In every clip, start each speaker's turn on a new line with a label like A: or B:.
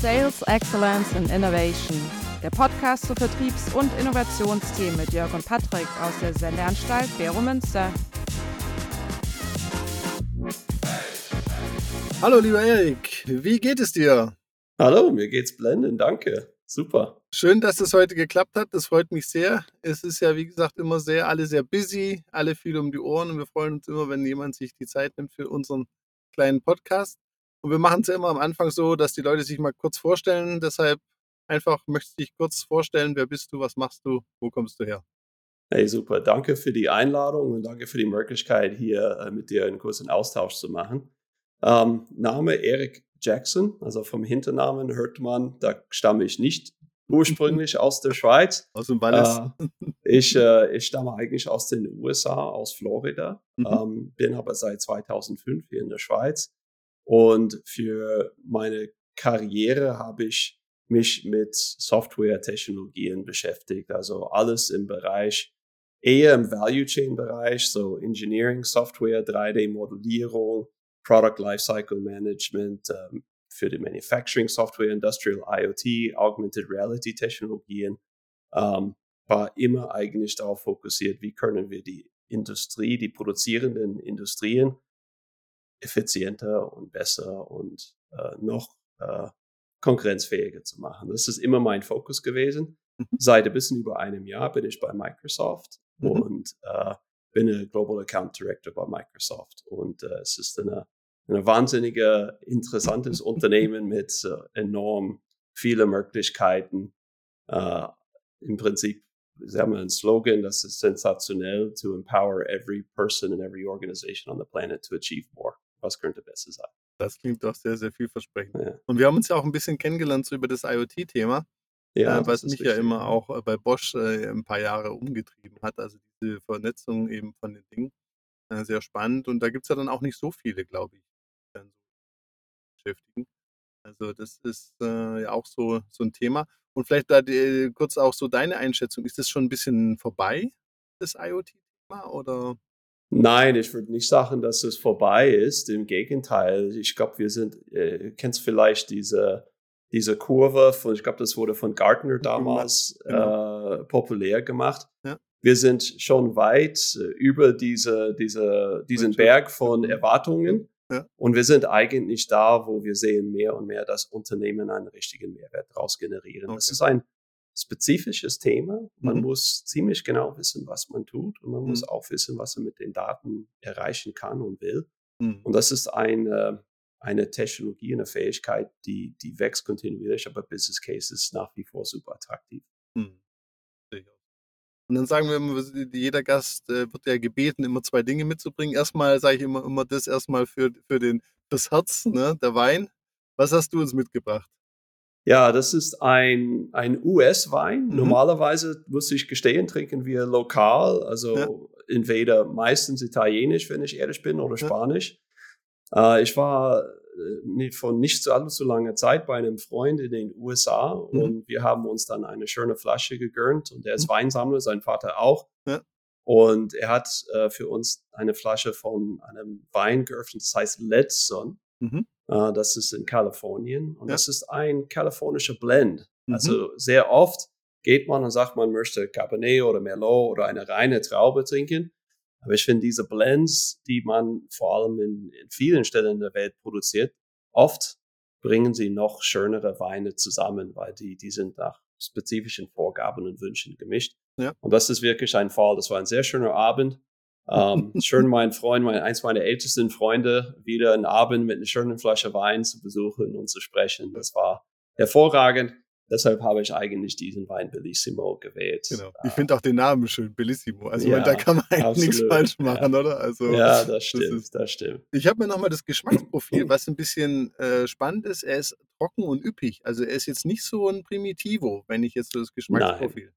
A: Sales Excellence and Innovation, der Podcast zu Vertriebs- und Innovationsthemen mit Jörg und Patrick aus der Sendeanstalt Bero Münster.
B: Hallo lieber Erik, wie geht es dir?
C: Hallo, mir geht's blendend, danke. Super.
B: Schön, dass es heute geklappt hat. Das freut mich sehr. Es ist ja, wie gesagt, immer sehr, alle sehr busy, alle viel um die Ohren und wir freuen uns immer, wenn jemand sich die Zeit nimmt für unseren kleinen Podcast. Und wir machen es ja immer am Anfang so, dass die Leute sich mal kurz vorstellen. Deshalb einfach möchtest du dich kurz vorstellen. Wer bist du? Was machst du? Wo kommst du her?
C: Hey, super. Danke für die Einladung und danke für die Möglichkeit, hier äh, mit dir einen kurzen Austausch zu machen. Ähm, Name Erik Jackson, also vom Hinternamen hört man, da stamme ich nicht ursprünglich aus der Schweiz.
B: Aus dem Wallis.
C: Äh, ich, äh, ich stamme eigentlich aus den USA, aus Florida, mhm. ähm, bin aber seit 2005 hier in der Schweiz. Und für meine Karriere habe ich mich mit Software-Technologien beschäftigt, also alles im Bereich, eher im Value Chain Bereich, so Engineering, Software, 3D-Modellierung, Product Lifecycle Management, ähm, für die Manufacturing Software, Industrial IoT, Augmented Reality Technologien, ähm, war immer eigentlich darauf fokussiert, wie können wir die Industrie, die produzierenden Industrien effizienter und besser und äh, noch äh, konkurrenzfähiger zu machen. Das ist immer mein Fokus gewesen. Mhm. Seit ein bisschen über einem Jahr bin ich bei Microsoft mhm. und äh, bin ein Global Account Director bei Microsoft. Und äh, es ist eine ein wahnsinniger, interessantes Unternehmen mit äh, enorm vielen Möglichkeiten. Äh, Im Prinzip, sie haben einen Slogan, das ist sensationell, to empower every person and every organization on the planet to achieve more. Was könnte besser sein?
B: Das klingt doch sehr, sehr vielversprechend. Ja. Und wir haben uns ja auch ein bisschen kennengelernt so über das IoT-Thema. Ja, äh, was mich ja immer auch äh, bei Bosch äh, ein paar Jahre umgetrieben hat. Also diese Vernetzung eben von den Dingen. Äh, sehr spannend. Und da gibt es ja dann auch nicht so viele, glaube ich dann so beschäftigen. Also das ist äh, ja auch so, so ein Thema. Und vielleicht da die, kurz auch so deine Einschätzung. Ist das schon ein bisschen vorbei, das IoT-Thema? Oder?
C: Nein, ich würde nicht sagen, dass es vorbei ist. Im Gegenteil, ich glaube, wir sind, äh, kennst vielleicht diese, diese Kurve von, ich glaube, das wurde von Gartner damals genau. äh, populär gemacht. Ja. Wir sind schon weit äh, über diese, diese, diesen Berg von Erwartungen. Ja. Und wir sind eigentlich da, wo wir sehen mehr und mehr, dass Unternehmen einen richtigen Mehrwert daraus generieren. Okay. Das ist ein spezifisches Thema. Man mhm. muss ziemlich genau wissen, was man tut und man mhm. muss auch wissen, was er mit den Daten erreichen kann und will. Mhm. Und das ist eine, eine Technologie, eine Fähigkeit, die, die wächst kontinuierlich, aber Business Case ist nach wie vor super attraktiv. Mhm.
B: Und dann sagen wir immer, jeder Gast äh, wird ja gebeten, immer zwei Dinge mitzubringen. Erstmal sage ich immer, immer das erstmal für, für den, fürs Herz, ne, der Wein. Was hast du uns mitgebracht?
C: Ja, das ist ein, ein US-Wein. Mhm. Normalerweise, muss ich gestehen, trinken wir lokal, also ja. entweder meistens italienisch, wenn ich ehrlich bin, oder Spanisch. Ja. Äh, ich war äh, von nicht so allzu langer Zeit bei einem Freund in den USA mhm. und wir haben uns dann eine schöne Flasche gegönnt und der ist mhm. Weinsammler, sein Vater auch. Ja. Und er hat äh, für uns eine Flasche von einem Wein geöffnet, das heißt Letson. Mhm. Äh, das ist in Kalifornien und ja. das ist ein kalifornischer Blend. Mhm. Also sehr oft geht man und sagt, man möchte Cabernet oder Merlot oder eine reine Traube trinken. Aber ich finde diese Blends, die man vor allem in, in vielen Stellen der Welt produziert, oft bringen sie noch schönere Weine zusammen, weil die, die sind nach spezifischen Vorgaben und Wünschen gemischt. Ja. Und das ist wirklich ein Fall. Das war ein sehr schöner Abend. Ähm, schön, meinen Freund, mein, eins meiner ältesten Freunde, wieder einen Abend mit einer schönen Flasche Wein zu besuchen und zu sprechen. Das war hervorragend. Deshalb habe ich eigentlich diesen Wein Bellissimo gewählt.
B: Genau. Ich finde auch den Namen schön, Bellissimo. Also ja, da kann man eigentlich absolut. nichts falsch machen,
C: ja.
B: oder? Also,
C: ja, das stimmt, das, ist, das stimmt.
B: Ich habe mir nochmal das Geschmacksprofil, was ein bisschen äh, spannend ist. Er ist trocken und üppig. Also er ist jetzt nicht so ein Primitivo, wenn ich jetzt so das Geschmacksprofil.
C: Nein.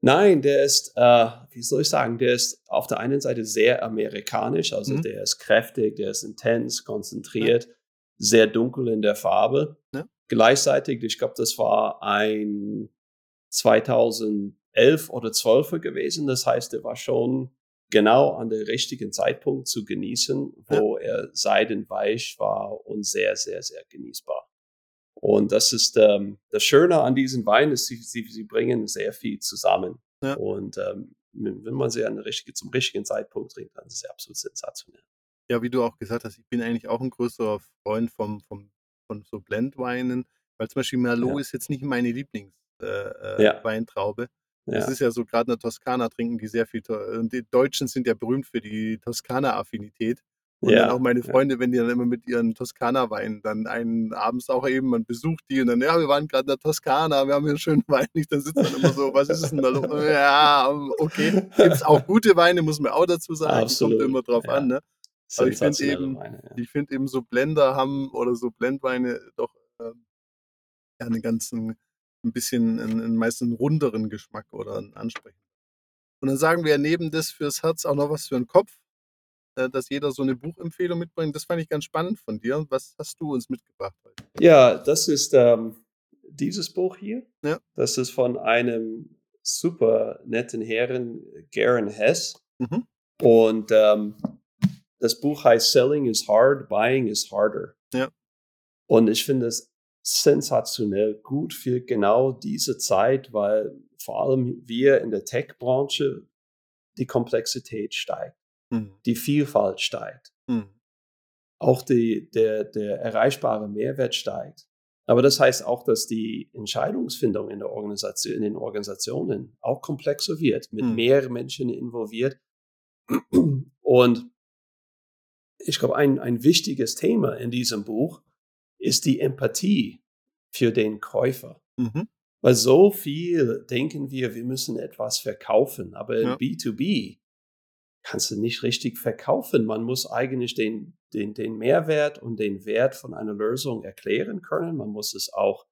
C: Nein, der ist, äh, wie soll ich sagen, der ist auf der einen Seite sehr amerikanisch, also mhm. der ist kräftig, der ist intens, konzentriert, ja. sehr dunkel in der Farbe. Ja gleichzeitig, ich glaube, das war ein 2011 oder 12 gewesen. Das heißt, er war schon genau an der richtigen Zeitpunkt zu genießen, wo ja. er seidenweich war und sehr, sehr, sehr genießbar. Und das ist ähm, das Schöne an diesen Weinen, ist, sie, sie, sie bringen sehr viel zusammen. Ja. Und ähm, wenn man sie an richtige, zum richtigen Zeitpunkt trinkt, dann ist es absolut sensationell.
B: Ja, wie du auch gesagt hast, ich bin eigentlich auch ein größerer Freund vom, vom, von so Blendweinen, weil zum Beispiel Merlot ja. ist jetzt nicht meine Lieblingsweintraube. Äh, äh, ja. Das ist ja so, gerade in der Toskana trinken die sehr viel. Und die Deutschen sind ja berühmt für die Toskana-Affinität. Und ja, dann auch meine Freunde, ja. wenn die dann immer mit ihren Toskana-Weinen dann einen abends auch eben, man besucht die und dann, ja, wir waren gerade in der Toskana, wir haben hier einen schönen Wein. Ich dann sitzt dann immer so, was ist es denn da los? Ja, okay. Gibt es auch gute Weine, muss man auch dazu sagen. Absolut. Kommt immer drauf ja. an, ne? Aber ich finde eben, Weine, ja. ich finde eben so Blender haben oder so Blendweine doch ähm, ja, einen ganzen, ein bisschen, einen, einen meistens runderen Geschmack oder einen ansprechenden. Und dann sagen wir neben das fürs Herz auch noch was für den Kopf. Äh, dass jeder so eine Buchempfehlung mitbringt. Das fand ich ganz spannend von dir. Was hast du uns mitgebracht heute?
C: Ja, das ist ähm, dieses Buch hier. Ja. Das ist von einem super netten Herren, Garen Hess. Mhm. Und ähm, das Buch heißt Selling is Hard, Buying is Harder. Ja. Und ich finde es sensationell gut für genau diese Zeit, weil vor allem wir in der Tech-Branche die Komplexität steigt. Mhm. Die Vielfalt steigt. Mhm. Auch die, der, der erreichbare Mehrwert steigt. Aber das heißt auch, dass die Entscheidungsfindung in, der Organisation, in den Organisationen auch komplexer wird, mit mhm. mehr Menschen involviert. Und ich glaube, ein, ein wichtiges Thema in diesem Buch ist die Empathie für den Käufer. Mhm. Weil so viel denken wir, wir müssen etwas verkaufen. Aber ja. B2B kannst du nicht richtig verkaufen. Man muss eigentlich den, den, den Mehrwert und den Wert von einer Lösung erklären können. Man muss es auch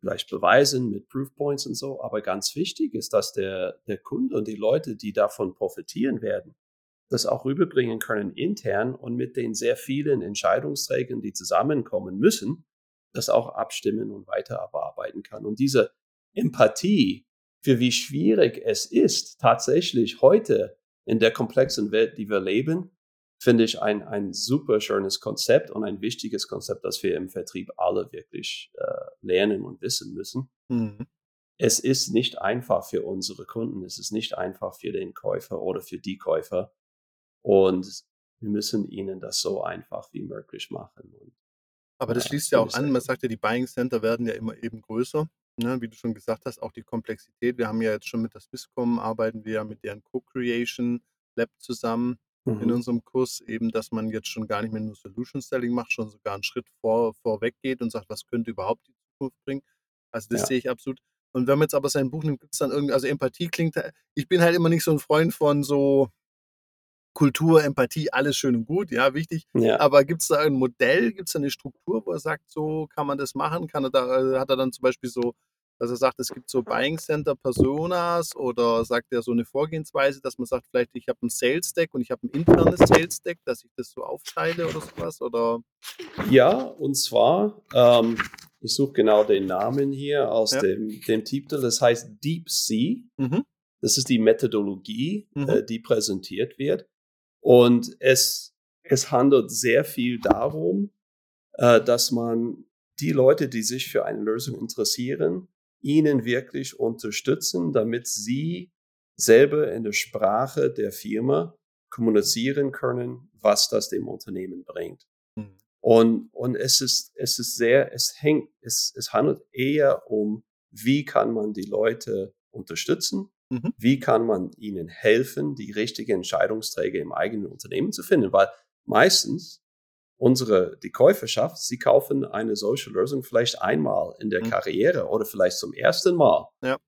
C: vielleicht beweisen mit Proofpoints und so. Aber ganz wichtig ist, dass der, der Kunde und die Leute, die davon profitieren werden, das auch rüberbringen können intern und mit den sehr vielen Entscheidungsträgern, die zusammenkommen müssen, das auch abstimmen und weiter bearbeiten kann. Und diese Empathie für wie schwierig es ist, tatsächlich heute in der komplexen Welt, die wir leben, finde ich ein, ein super schönes Konzept und ein wichtiges Konzept, das wir im Vertrieb alle wirklich äh, lernen und wissen müssen. Mhm. Es ist nicht einfach für unsere Kunden, es ist nicht einfach für den Käufer oder für die Käufer und wir müssen ihnen das so einfach wie möglich machen. Und,
B: Aber das ja, schließt ja auch an, man sagt ja, die Buying Center werden ja immer eben größer. Ne, wie du schon gesagt hast, auch die Komplexität. Wir haben ja jetzt schon mit der Swisscom arbeiten wir ja mit deren Co-Creation Lab zusammen mhm. in unserem Kurs, eben, dass man jetzt schon gar nicht mehr nur Solution Selling macht, schon sogar einen Schritt vor, vorweg geht und sagt, was könnte überhaupt die Zukunft bringen. Also das ja. sehe ich absolut. Und wenn man jetzt aber sein Buch nimmt, gibt es dann irgendwie, also Empathie klingt, ich bin halt immer nicht so ein Freund von so, Kultur, Empathie, alles schön und gut, ja, wichtig. Ja. Aber gibt es da ein Modell, gibt es da eine Struktur, wo er sagt, so kann man das machen? Kann er da, äh, hat er dann zum Beispiel so, dass er sagt, es gibt so Buying Center Personas oder sagt er so eine Vorgehensweise, dass man sagt, vielleicht ich habe ein Sales Deck und ich habe ein internes Sales Deck, dass ich das so aufteile oder sowas? Oder?
C: Ja, und zwar, ähm, ich suche genau den Namen hier aus ja. dem, dem Titel, das heißt Deep Sea. Mhm. Das ist die Methodologie, mhm. äh, die präsentiert wird. Und es, es handelt sehr viel darum, äh, dass man die Leute, die sich für eine Lösung interessieren, ihnen wirklich unterstützen, damit sie selber in der Sprache der Firma kommunizieren können, was das dem Unternehmen bringt. Mhm. Und, und es ist, es ist sehr, es hängt, es, es handelt eher um, wie kann man die Leute unterstützen, Mhm. Wie kann man ihnen helfen, die richtigen Entscheidungsträger im eigenen Unternehmen zu finden? Weil meistens unsere, die Käuferschaft, sie kaufen eine solche Lösung vielleicht einmal in der mhm. Karriere oder vielleicht zum ersten Mal. Ja.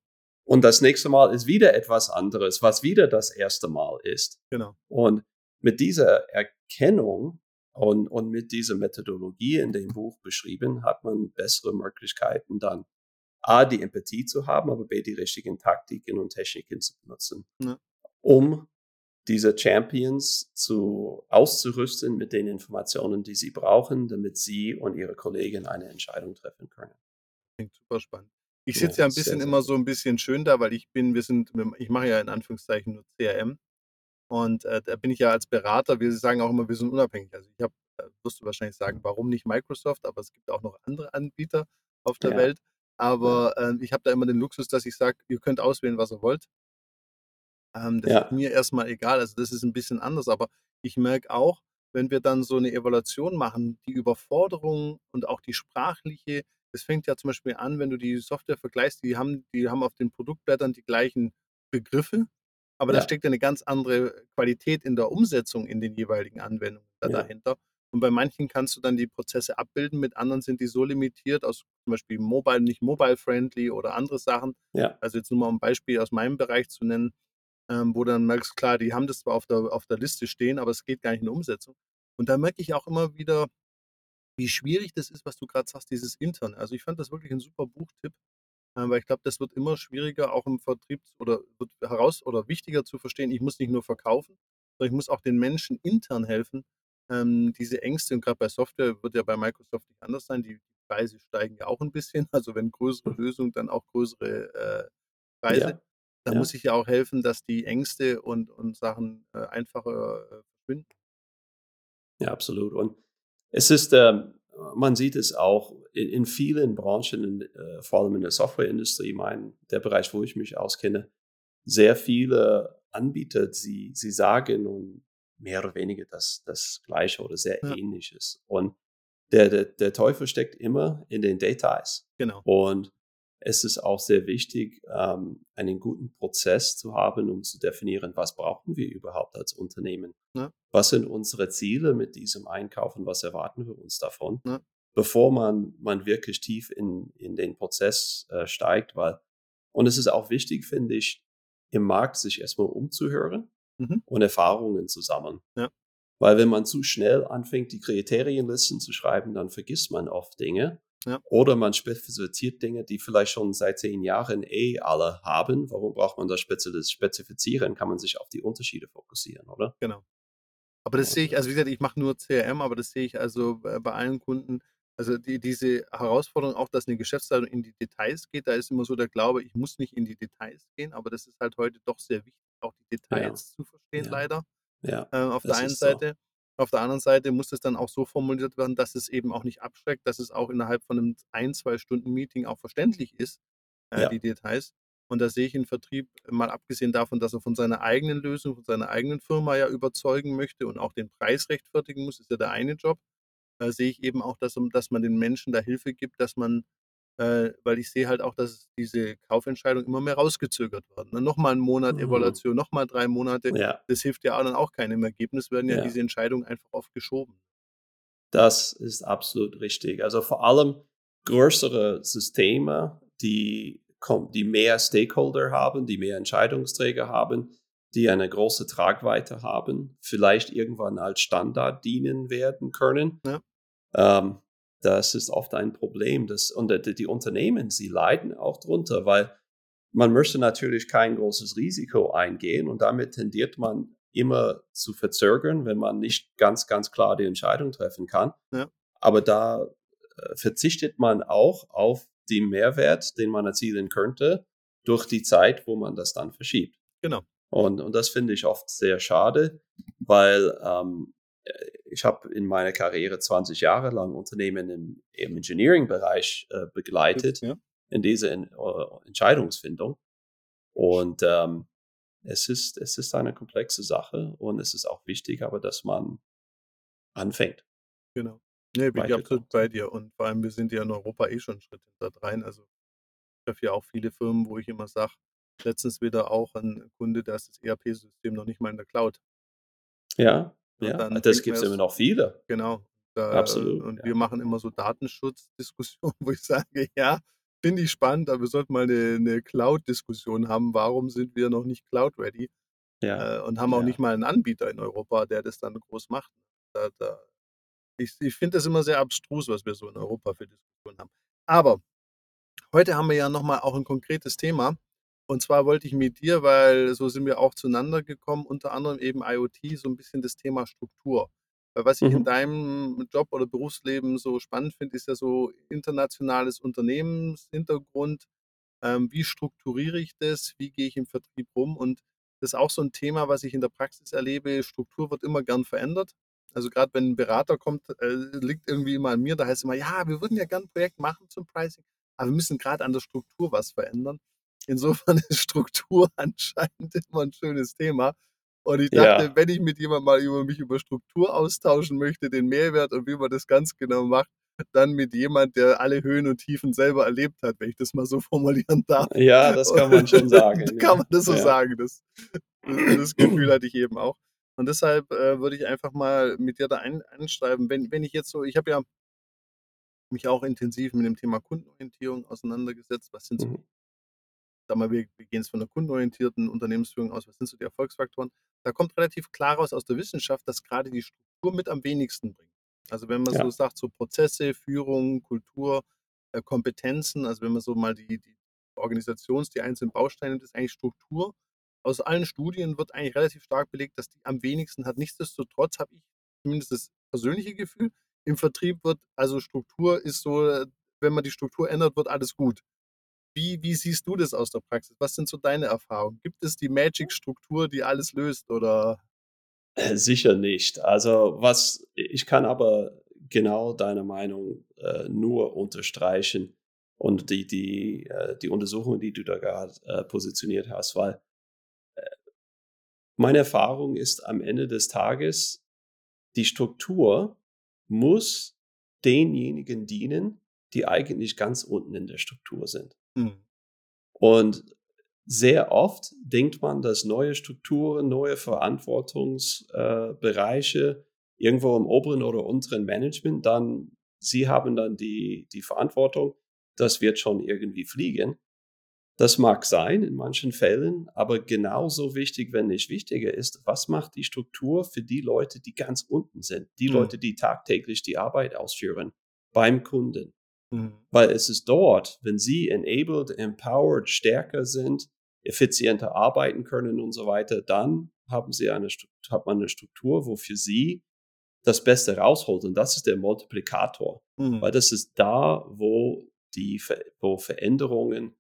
C: Und das nächste Mal ist wieder etwas anderes, was wieder das erste Mal ist. Genau. Und mit dieser Erkennung und, und mit dieser Methodologie in dem Buch beschrieben, hat man bessere Möglichkeiten dann A, die Empathie zu haben, aber B, die richtigen Taktiken und Techniken zu benutzen, ja. um diese Champions zu auszurüsten mit den Informationen, die sie brauchen, damit sie und ihre Kollegen eine Entscheidung treffen können.
B: Klingt super spannend. Ich sitze ja, ja ein bisschen immer so ein bisschen schön da, weil ich bin, wir sind, ich mache ja in Anführungszeichen nur CRM und äh, da bin ich ja als Berater, wir sagen auch immer, wir sind unabhängig. Also ich habe, äh, wirst du wahrscheinlich sagen, warum nicht Microsoft, aber es gibt auch noch andere Anbieter auf der ja. Welt. Aber äh, ich habe da immer den Luxus, dass ich sage, ihr könnt auswählen, was ihr wollt. Ähm, das ja. ist mir erstmal egal. Also das ist ein bisschen anders. Aber ich merke auch, wenn wir dann so eine Evaluation machen, die Überforderung und auch die sprachliche, das fängt ja zum Beispiel an, wenn du die Software vergleichst, die haben, die haben auf den Produktblättern die gleichen Begriffe, aber ja. da steckt eine ganz andere Qualität in der Umsetzung in den jeweiligen Anwendungen ja. dahinter. Und bei manchen kannst du dann die Prozesse abbilden, mit anderen sind die so limitiert, aus zum Beispiel mobile, nicht mobile-friendly oder andere Sachen. Ja. Also jetzt nur mal ein Beispiel aus meinem Bereich zu nennen, ähm, wo dann merkst, klar, die haben das zwar auf der, auf der Liste stehen, aber es geht gar nicht in die Umsetzung. Und da merke ich auch immer wieder, wie schwierig das ist, was du gerade sagst, dieses Interne. Also ich fand das wirklich ein super Buchtipp, äh, weil ich glaube, das wird immer schwieriger, auch im Vertrieb oder wird heraus oder wichtiger zu verstehen. Ich muss nicht nur verkaufen, sondern ich muss auch den Menschen intern helfen, ähm, diese Ängste, und gerade bei Software wird ja bei Microsoft nicht anders sein, die Preise steigen ja auch ein bisschen. Also wenn größere Lösungen, dann auch größere äh, Preise. Ja. Da ja. muss ich ja auch helfen, dass die Ängste und, und Sachen äh, einfacher äh, verschwinden.
C: Ja, absolut. Und es ist, ähm, man sieht es auch in, in vielen Branchen, in, äh, vor allem in der Softwareindustrie, mein, der Bereich, wo ich mich auskenne, sehr viele Anbieter, sie, sie sagen und mehr oder weniger das, das Gleiche oder sehr ja. Ähnliches. Und der, der, der Teufel steckt immer in den Details.
B: Genau.
C: Und es ist auch sehr wichtig, ähm, einen guten Prozess zu haben, um zu definieren, was brauchen wir überhaupt als Unternehmen. Ja. Was sind unsere Ziele mit diesem Einkauf und was erwarten wir uns davon, ja. bevor man, man wirklich tief in, in den Prozess äh, steigt. Weil, und es ist auch wichtig, finde ich, im Markt sich erstmal umzuhören mhm. und Erfahrungen zu sammeln. Ja. Weil wenn man zu schnell anfängt, die Kriterienlisten zu schreiben, dann vergisst man oft Dinge. Ja. Oder man spezifiziert Dinge, die vielleicht schon seit zehn Jahren eh alle haben. Warum braucht man das spezifizieren? Kann man sich auf die Unterschiede fokussieren, oder?
B: Genau. Aber das sehe ich, also wie gesagt, ich mache nur CRM, aber das sehe ich also bei allen Kunden, also die, diese Herausforderung auch, dass eine Geschäftsleitung in die Details geht, da ist immer so der Glaube, ich muss nicht in die Details gehen, aber das ist halt heute doch sehr wichtig, auch die Details ja. zu verstehen, ja. leider. Ja. Äh, auf der einen Seite. So. Auf der anderen Seite muss es dann auch so formuliert werden, dass es eben auch nicht abschreckt, dass es auch innerhalb von einem ein, zwei Stunden Meeting auch verständlich ist, äh, ja. die Details. Und da sehe ich den Vertrieb, mal abgesehen davon, dass er von seiner eigenen Lösung, von seiner eigenen Firma ja überzeugen möchte und auch den Preis rechtfertigen muss, ist ja der eine Job. Da sehe ich eben auch, dass, dass man den Menschen da Hilfe gibt, dass man äh, weil ich sehe halt auch, dass diese Kaufentscheidung immer mehr rausgezögert wird. Ne? Nochmal einen Monat mhm. Evaluation, nochmal drei Monate. Ja. Das hilft ja auch dann auch keinem. Ergebnis werden ja, ja diese Entscheidungen einfach oft geschoben.
C: Das ist absolut richtig. Also vor allem größere Systeme, die, die mehr Stakeholder haben, die mehr Entscheidungsträger haben, die eine große Tragweite haben, vielleicht irgendwann als Standard dienen werden können. Ja. Ähm, das ist oft ein Problem. Das, und die Unternehmen, sie leiden auch drunter, weil man möchte natürlich kein großes Risiko eingehen und damit tendiert man immer zu verzögern, wenn man nicht ganz, ganz klar die Entscheidung treffen kann. Ja. Aber da äh, verzichtet man auch auf den Mehrwert, den man erzielen könnte, durch die Zeit, wo man das dann verschiebt.
B: Genau.
C: Und, und das finde ich oft sehr schade, weil ähm, ich habe in meiner Karriere 20 Jahre lang Unternehmen im, im Engineering-Bereich äh, begleitet, ja. in dieser in, uh, Entscheidungsfindung. Und ähm, es, ist, es ist eine komplexe Sache und es ist auch wichtig, aber dass man anfängt.
B: Genau. Nee, bin ich absolut bei dir. Und vor allem, wir sind ja in Europa eh schon einen Schritt hinter rein. Also ich treffe ja auch viele Firmen, wo ich immer sage, letztens wieder auch ein Kunde, da ist das ERP-System noch nicht mal in der Cloud.
C: Ja. Ja, das gibt es immer noch viele.
B: Genau. Da, Absolut. Und ja. wir machen immer so Datenschutzdiskussionen, wo ich sage, ja, finde ich spannend, aber wir sollten mal eine, eine Cloud-Diskussion haben. Warum sind wir noch nicht Cloud-ready? Ja. Äh, und haben auch nicht mal einen Anbieter in Europa, der das dann groß macht. Da, da, ich ich finde das immer sehr abstrus, was wir so in Europa für Diskussionen haben. Aber heute haben wir ja nochmal auch ein konkretes Thema. Und zwar wollte ich mit dir, weil so sind wir auch zueinander gekommen, unter anderem eben IoT, so ein bisschen das Thema Struktur. Weil was ich in mhm. deinem Job oder Berufsleben so spannend finde, ist ja so internationales Unternehmenshintergrund. Ähm, wie strukturiere ich das? Wie gehe ich im Vertrieb rum? Und das ist auch so ein Thema, was ich in der Praxis erlebe. Struktur wird immer gern verändert. Also gerade wenn ein Berater kommt, äh, liegt irgendwie immer an mir, da heißt es immer, ja, wir würden ja gern ein Projekt machen zum Pricing. aber wir müssen gerade an der Struktur was verändern. Insofern ist Struktur anscheinend immer ein schönes Thema. Und ich dachte, ja. wenn ich mit jemandem mal über mich über Struktur austauschen möchte, den Mehrwert und wie man das ganz genau macht, dann mit jemand, der alle Höhen und Tiefen selber erlebt hat, wenn ich das mal so formulieren darf.
C: Ja, das kann man schon sagen.
B: kann man das so ja. sagen. Das, das, Gefühl hatte ich eben auch. Und deshalb äh, würde ich einfach mal mit dir da ein, einschreiben, wenn, wenn ich jetzt so, ich habe ja mich auch intensiv mit dem Thema Kundenorientierung auseinandergesetzt. Was sind so, mhm. Sag mal, wir, wir gehen jetzt von der kundenorientierten Unternehmensführung aus, was sind so die Erfolgsfaktoren? Da kommt relativ klar raus aus der Wissenschaft, dass gerade die Struktur mit am wenigsten bringt. Also wenn man ja. so sagt, so Prozesse, Führung, Kultur, äh, Kompetenzen, also wenn man so mal die, die Organisations-, die einzelnen Bausteine, das ist eigentlich Struktur. Aus allen Studien wird eigentlich relativ stark belegt, dass die am wenigsten hat. Nichtsdestotrotz habe ich zumindest das persönliche Gefühl, im Vertrieb wird, also Struktur ist so, wenn man die Struktur ändert, wird alles gut. Wie, wie siehst du das aus der Praxis? Was sind so deine Erfahrungen? Gibt es die Magic-Struktur, die alles löst oder
C: äh, sicher nicht. Also was ich kann aber genau deine Meinung äh, nur unterstreichen und die, die, äh, die Untersuchung, die du da gerade äh, positioniert hast, weil äh, meine Erfahrung ist am Ende des Tages, die Struktur muss denjenigen dienen, die eigentlich ganz unten in der Struktur sind. Mhm. Und sehr oft denkt man, dass neue Strukturen, neue Verantwortungsbereiche äh, irgendwo im oberen oder unteren Management, dann sie haben dann die, die Verantwortung, das wird schon irgendwie fliegen. Das mag sein in manchen Fällen, aber genauso wichtig, wenn nicht wichtiger ist, was macht die Struktur für die Leute, die ganz unten sind, die mhm. Leute, die tagtäglich die Arbeit ausführen beim Kunden. Mhm. Weil es ist dort, wenn sie enabled, empowered, stärker sind, effizienter arbeiten können und so weiter, dann haben sie eine, hat man eine Struktur, wo für sie das Beste rausholt. Und das ist der Multiplikator. Mhm. Weil das ist da, wo die wo Veränderungen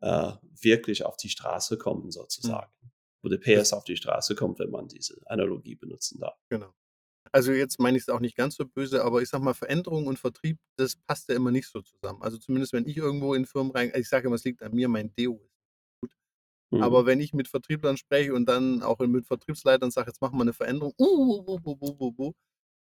C: äh, wirklich auf die Straße kommen, sozusagen. Mhm. Wo der PS auf die Straße kommt, wenn man diese Analogie benutzen darf.
B: Genau. Also jetzt meine ich es auch nicht ganz so böse, aber ich sag mal, Veränderung und Vertrieb, das passt ja immer nicht so zusammen. Also zumindest wenn ich irgendwo in Firmen rein, ich sage immer, es liegt an mir, mein Deo ist Mhm. Aber wenn ich mit Vertrieblern spreche und dann auch mit Vertriebsleitern sage, jetzt machen wir eine Veränderung, uh, uh, uh, uh,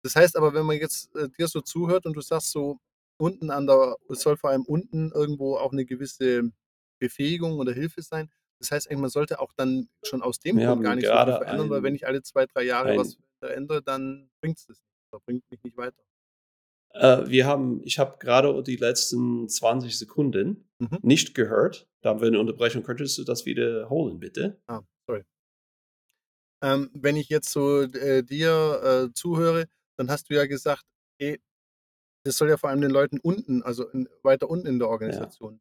B: das heißt aber, wenn man jetzt äh, dir so zuhört und du sagst so, unten an der, es soll vor allem unten irgendwo auch eine gewisse Befähigung oder Hilfe sein. Das heißt eigentlich, man sollte auch dann schon aus dem
C: Grund gar nicht so viel verändern,
B: ein, weil wenn ich alle zwei, drei Jahre ein, was verändere, dann bringt es das nicht, oder bringt mich nicht weiter.
C: Äh, wir haben, ich habe gerade die letzten 20 Sekunden mhm. nicht gehört. Da haben wir eine Unterbrechung. Könntest du das wiederholen, bitte?
B: Ah, sorry. Ähm, wenn ich jetzt so äh, dir äh, zuhöre, dann hast du ja gesagt, ey, das soll ja vor allem den Leuten unten, also in, weiter unten in der Organisation.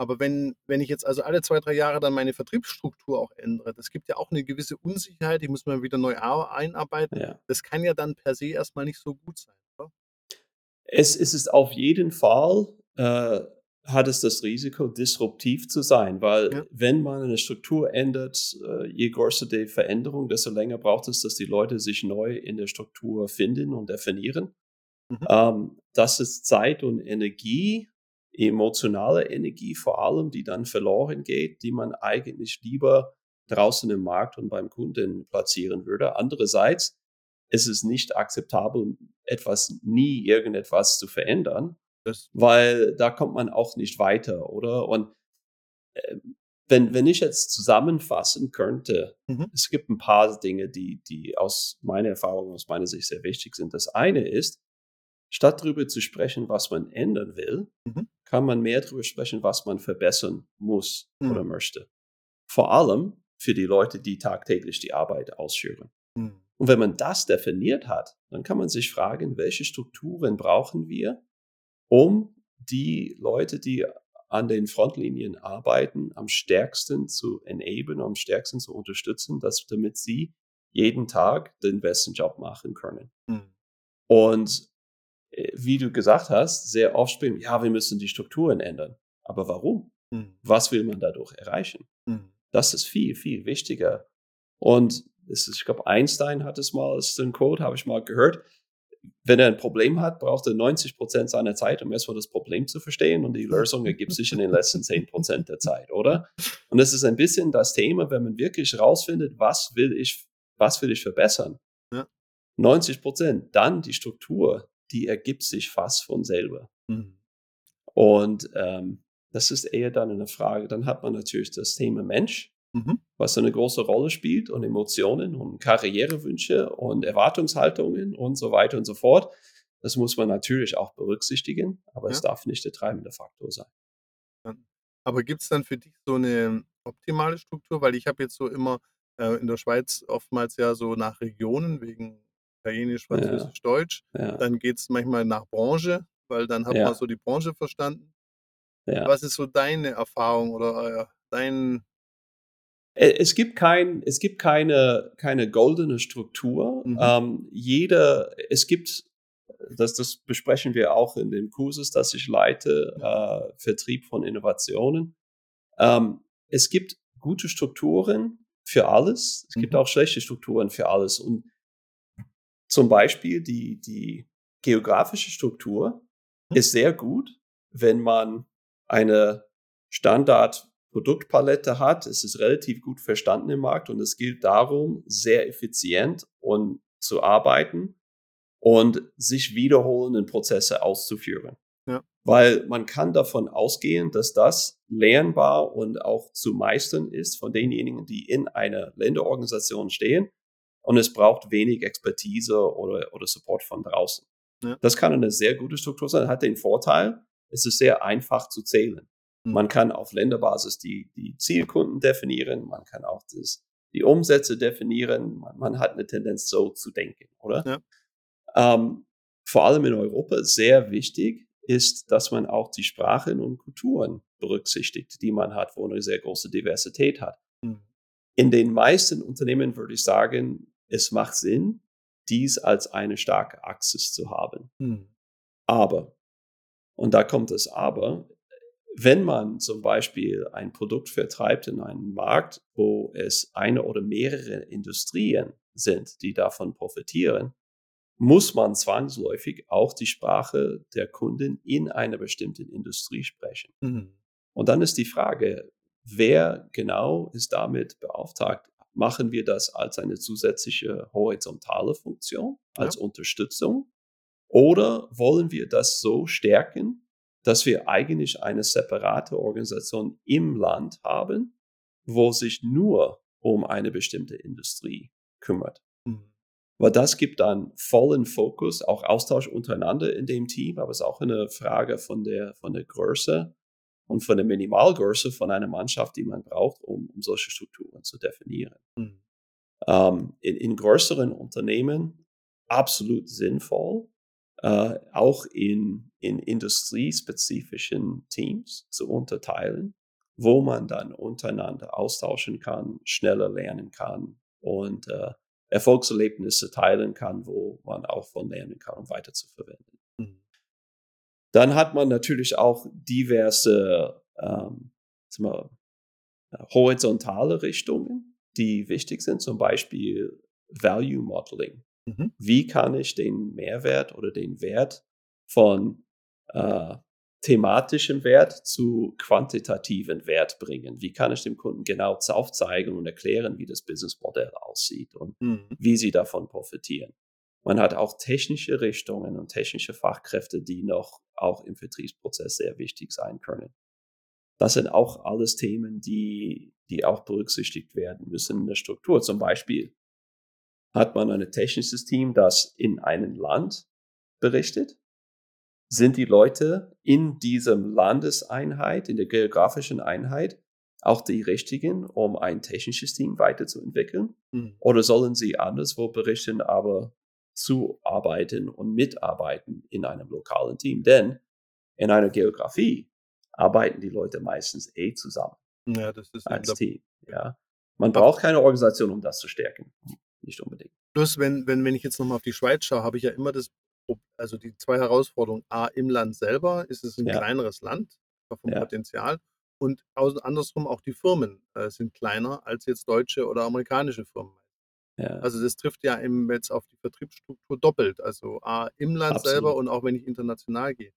B: Aber wenn, wenn ich jetzt also alle zwei, drei Jahre dann meine Vertriebsstruktur auch ändere, das gibt ja auch eine gewisse Unsicherheit, ich muss mal wieder neu einarbeiten. Ja. Das kann ja dann per se erstmal nicht so gut sein.
C: Es, es ist auf jeden Fall, äh, hat es das Risiko, disruptiv zu sein, weil ja. wenn man eine Struktur ändert, äh, je größer die Veränderung, desto länger braucht es, dass die Leute sich neu in der Struktur finden und definieren. Mhm. Ähm, das ist Zeit und Energie, emotionale Energie vor allem, die dann verloren geht, die man eigentlich lieber draußen im Markt und beim Kunden platzieren würde. Andererseits ist es nicht akzeptabel, etwas nie irgendetwas zu verändern, weil da kommt man auch nicht weiter, oder? Und äh, wenn, wenn ich jetzt zusammenfassen könnte, mhm. es gibt ein paar Dinge, die, die aus meiner Erfahrung, aus meiner Sicht sehr wichtig sind. Das eine ist, statt darüber zu sprechen, was man ändern will, mhm. kann man mehr darüber sprechen, was man verbessern muss mhm. oder möchte. Vor allem für die Leute, die tagtäglich die Arbeit ausführen. Mhm. Und wenn man das definiert hat, dann kann man sich fragen, welche Strukturen brauchen wir, um die Leute, die an den Frontlinien arbeiten, am stärksten zu enablen, am stärksten zu unterstützen, dass, damit sie jeden Tag den besten Job machen können. Mhm. Und wie du gesagt hast, sehr oft spielen, ja, wir müssen die Strukturen ändern. Aber warum? Mhm. Was will man dadurch erreichen? Mhm. Das ist viel, viel wichtiger. Und ist, ich glaube, Einstein hat es mal, ist ein Quote, habe ich mal gehört. wenn er ein Problem hat, braucht er 90 Prozent seiner Zeit, um erstmal das Problem zu verstehen und die Lösung ergibt sich in den letzten 10 Prozent der Zeit, oder? Und das ist ein bisschen das Thema, wenn man wirklich rausfindet, was will ich, was will ich verbessern? Ja. 90 Prozent, dann die Struktur, die ergibt sich fast von selber. Mhm. Und ähm, das ist eher dann eine Frage. Dann hat man natürlich das Thema Mensch, mhm. was eine große Rolle spielt und Emotionen und Karrierewünsche und Erwartungshaltungen und so weiter und so fort. Das muss man natürlich auch berücksichtigen, aber ja. es darf nicht der treibende Faktor sein.
B: Aber gibt es dann für dich so eine optimale Struktur? Weil ich habe jetzt so immer äh, in der Schweiz oftmals ja so nach Regionen wegen Italienisch, Französisch, ja. Deutsch. Ja. Dann geht es manchmal nach Branche, weil dann hat man so die Branche verstanden. Was ist so deine Erfahrung oder äh, dein
C: es gibt, kein, es gibt keine, keine goldene Struktur. Mhm. Ähm, jeder, es gibt, das, das besprechen wir auch in den Kurses, dass ich leite, äh, Vertrieb von Innovationen. Ähm, es gibt gute Strukturen für alles. Es mhm. gibt auch schlechte Strukturen für alles. Und zum Beispiel die, die geografische Struktur mhm. ist sehr gut, wenn man eine Standard-Produktpalette hat. Es ist relativ gut verstanden im Markt und es gilt darum, sehr effizient und zu arbeiten und sich wiederholenden Prozesse auszuführen. Ja. Weil man kann davon ausgehen, dass das lernbar und auch zu meistern ist von denjenigen, die in einer Länderorganisation stehen. Und es braucht wenig Expertise oder, oder Support von draußen. Ja. Das kann eine sehr gute Struktur sein, hat den Vorteil, es ist sehr einfach zu zählen. Mhm. Man kann auf Länderbasis die, die Zielkunden definieren, man kann auch das, die Umsätze definieren, man, man hat eine Tendenz so zu denken, oder? Ja. Ähm, vor allem in Europa sehr wichtig ist, dass man auch die Sprachen und Kulturen berücksichtigt, die man hat, wo eine sehr große Diversität hat. Mhm. In den meisten Unternehmen würde ich sagen, es macht Sinn, dies als eine starke Axis zu haben. Mhm. Aber und da kommt es aber, wenn man zum Beispiel ein Produkt vertreibt in einen Markt, wo es eine oder mehrere Industrien sind, die davon profitieren, muss man zwangsläufig auch die Sprache der Kunden in einer bestimmten Industrie sprechen. Mhm. Und dann ist die Frage, wer genau ist damit beauftragt? Machen wir das als eine zusätzliche horizontale Funktion, als ja. Unterstützung? Oder wollen wir das so stärken, dass wir eigentlich eine separate Organisation im Land haben, wo sich nur um eine bestimmte Industrie kümmert? Mhm. Weil das gibt dann vollen Fokus, auch Austausch untereinander in dem Team, aber es ist auch eine Frage von der, von der Größe und von der Minimalgröße von einer Mannschaft, die man braucht, um, um solche Strukturen zu definieren. Mhm. Ähm, in, in größeren Unternehmen absolut sinnvoll, äh, auch in, in industriespezifischen Teams zu unterteilen, wo man dann untereinander austauschen kann, schneller lernen kann und äh, Erfolgserlebnisse teilen kann, wo man auch von lernen kann, um weiter zu verwenden. Mhm. Dann hat man natürlich auch diverse ähm, wir, horizontale Richtungen, die wichtig sind, zum Beispiel Value Modeling. Mhm. Wie kann ich den Mehrwert oder den Wert von äh, thematischem Wert zu quantitativen Wert bringen? Wie kann ich dem Kunden genau aufzeigen und erklären, wie das Businessmodell aussieht und mhm. wie sie davon profitieren? Man hat auch technische Richtungen und technische Fachkräfte, die noch auch im Vertriebsprozess sehr wichtig sein können. Das sind auch alles Themen, die, die auch berücksichtigt werden müssen in der Struktur. Zum Beispiel hat man ein technisches Team, das in einem Land berichtet? Sind die Leute in diesem Landeseinheit, in der geografischen Einheit, auch die richtigen, um ein technisches Team weiterzuentwickeln? Mhm. Oder sollen sie anderswo berichten, aber zuarbeiten und mitarbeiten in einem lokalen Team? Denn in einer Geografie arbeiten die Leute meistens eh zusammen. Ja, das ist als Team. Ja. Man braucht keine Organisation, um das zu stärken nicht unbedingt.
B: Plus, wenn, wenn, wenn ich jetzt nochmal auf die Schweiz schaue, habe ich ja immer das, also die zwei Herausforderungen. A, im Land selber ist es ein ja. kleineres Land vom ja. Potenzial und andersrum auch die Firmen äh, sind kleiner als jetzt deutsche oder amerikanische Firmen. Ja. Also das trifft ja im, jetzt auf die Vertriebsstruktur doppelt. Also A, im Land Absolut. selber und auch wenn ich international gehe.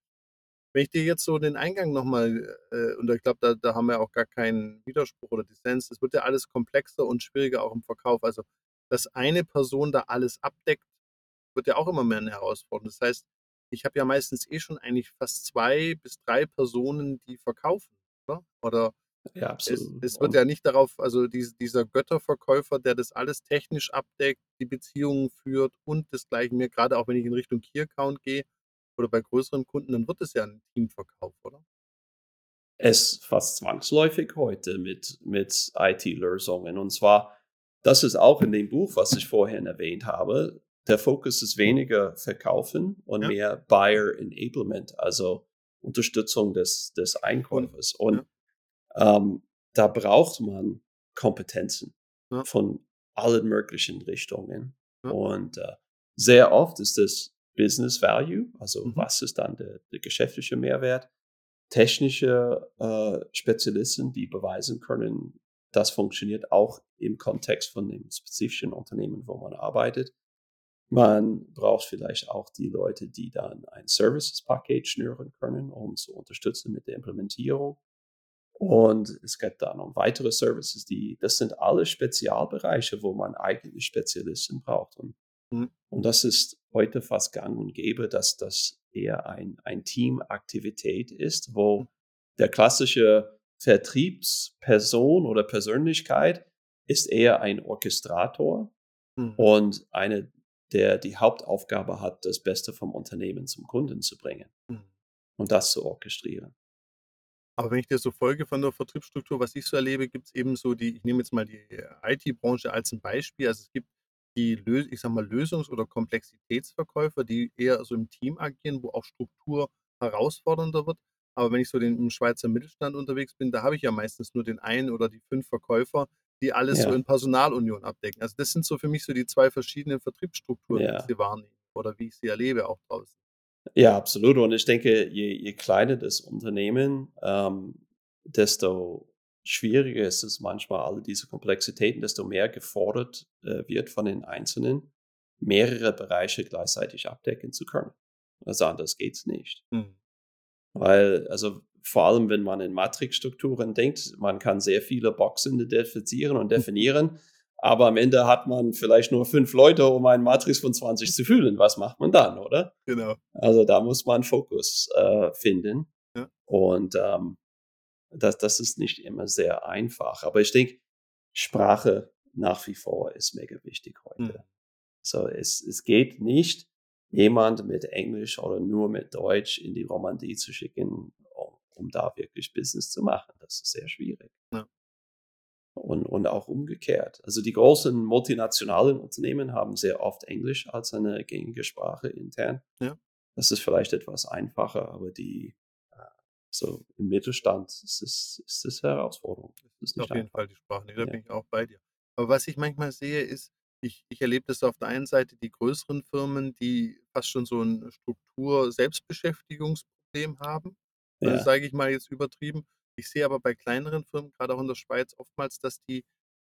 B: Wenn ich dir jetzt so den Eingang nochmal, äh, und ich glaube, da, da haben wir auch gar keinen Widerspruch oder Dissens, es wird ja alles komplexer und schwieriger auch im Verkauf. Also, dass eine Person da alles abdeckt, wird ja auch immer mehr eine Herausforderung. Das heißt, ich habe ja meistens eh schon eigentlich fast zwei bis drei Personen, die verkaufen, oder? Oder
C: ja,
B: absolut. Es, es wird ja nicht darauf, also dies, dieser Götterverkäufer, der das alles technisch abdeckt, die Beziehungen führt und das gleiche mir, gerade auch wenn ich in Richtung Key-Account gehe oder bei größeren Kunden, dann wird es ja ein Teamverkauf, oder?
C: Es fast zwangsläufig heute mit, mit IT-Lösungen. Und zwar, das ist auch in dem Buch, was ich vorhin erwähnt habe, der Fokus ist weniger Verkaufen und ja. mehr Buyer Enablement, also Unterstützung des, des Einkäufers. Und ja. Ähm, da braucht man Kompetenzen ja. von allen möglichen Richtungen. Ja. Und äh, sehr oft ist das Business Value, also mhm. was ist dann der, der geschäftliche Mehrwert, technische äh, Spezialisten, die beweisen können, das funktioniert auch im Kontext von dem spezifischen Unternehmen, wo man arbeitet. Man braucht vielleicht auch die Leute, die dann ein Services-Paket schnüren können, um zu unterstützen mit der Implementierung. Und es gibt dann noch weitere Services, die, das sind alle Spezialbereiche, wo man eigentlich Spezialisten braucht. Und, mhm. und das ist heute fast gang und gäbe, dass das eher ein, ein Teamaktivität ist, wo mhm. der klassische Vertriebsperson oder Persönlichkeit ist eher ein Orchestrator mhm. und eine, der die Hauptaufgabe hat, das Beste vom Unternehmen zum Kunden zu bringen mhm. und das zu orchestrieren.
B: Aber wenn ich dir so folge von der Vertriebsstruktur, was ich so erlebe, gibt es eben so die, ich nehme jetzt mal die äh, IT-Branche als ein Beispiel. Also es gibt die, ich sag mal, Lösungs- oder Komplexitätsverkäufer, die eher so im Team agieren, wo auch Struktur herausfordernder wird. Aber wenn ich so den, im Schweizer Mittelstand unterwegs bin, da habe ich ja meistens nur den einen oder die fünf Verkäufer, die alles ja. so in Personalunion abdecken. Also das sind so für mich so die zwei verschiedenen Vertriebsstrukturen, ja. die ich sie wahrnehme oder wie ich sie erlebe auch draußen.
C: Ja, absolut. Und ich denke, je, je kleiner das Unternehmen, ähm, desto schwieriger ist es manchmal, alle diese Komplexitäten, desto mehr gefordert äh, wird von den Einzelnen, mehrere Bereiche gleichzeitig abdecken zu können. Also anders geht es nicht. Mhm. Weil, also vor allem, wenn man in Matrixstrukturen denkt, man kann sehr viele Boxen identifizieren und definieren. Aber am Ende hat man vielleicht nur fünf Leute, um einen Matrix von 20 zu fühlen. Was macht man dann, oder?
B: Genau.
C: Also da muss man Fokus äh, finden. Ja. Und ähm, das, das ist nicht immer sehr einfach. Aber ich denke, Sprache nach wie vor ist mega wichtig heute. Mhm. So, es, es geht nicht, jemand mit Englisch oder nur mit Deutsch in die Romandie zu schicken, um, um da wirklich Business zu machen. Das ist sehr schwierig. Ja. Und, und auch umgekehrt. Also die großen multinationalen Unternehmen haben sehr oft Englisch als eine gängige Sprache intern. Ja. Das ist vielleicht etwas einfacher, aber die äh, so im Mittelstand ist es ist das Herausforderung.
B: Das ist, auf jeden Fall die Sprache. Nee, da ja. bin ich auch bei dir. Aber was ich manchmal sehe, ist, ich, ich erlebe das auf der einen Seite die größeren Firmen, die fast schon so ein Struktur-Selbstbeschäftigungsproblem haben. Ja. Also sage ich mal jetzt übertrieben. Ich sehe aber bei kleineren Firmen, gerade auch in der Schweiz, oftmals, dass die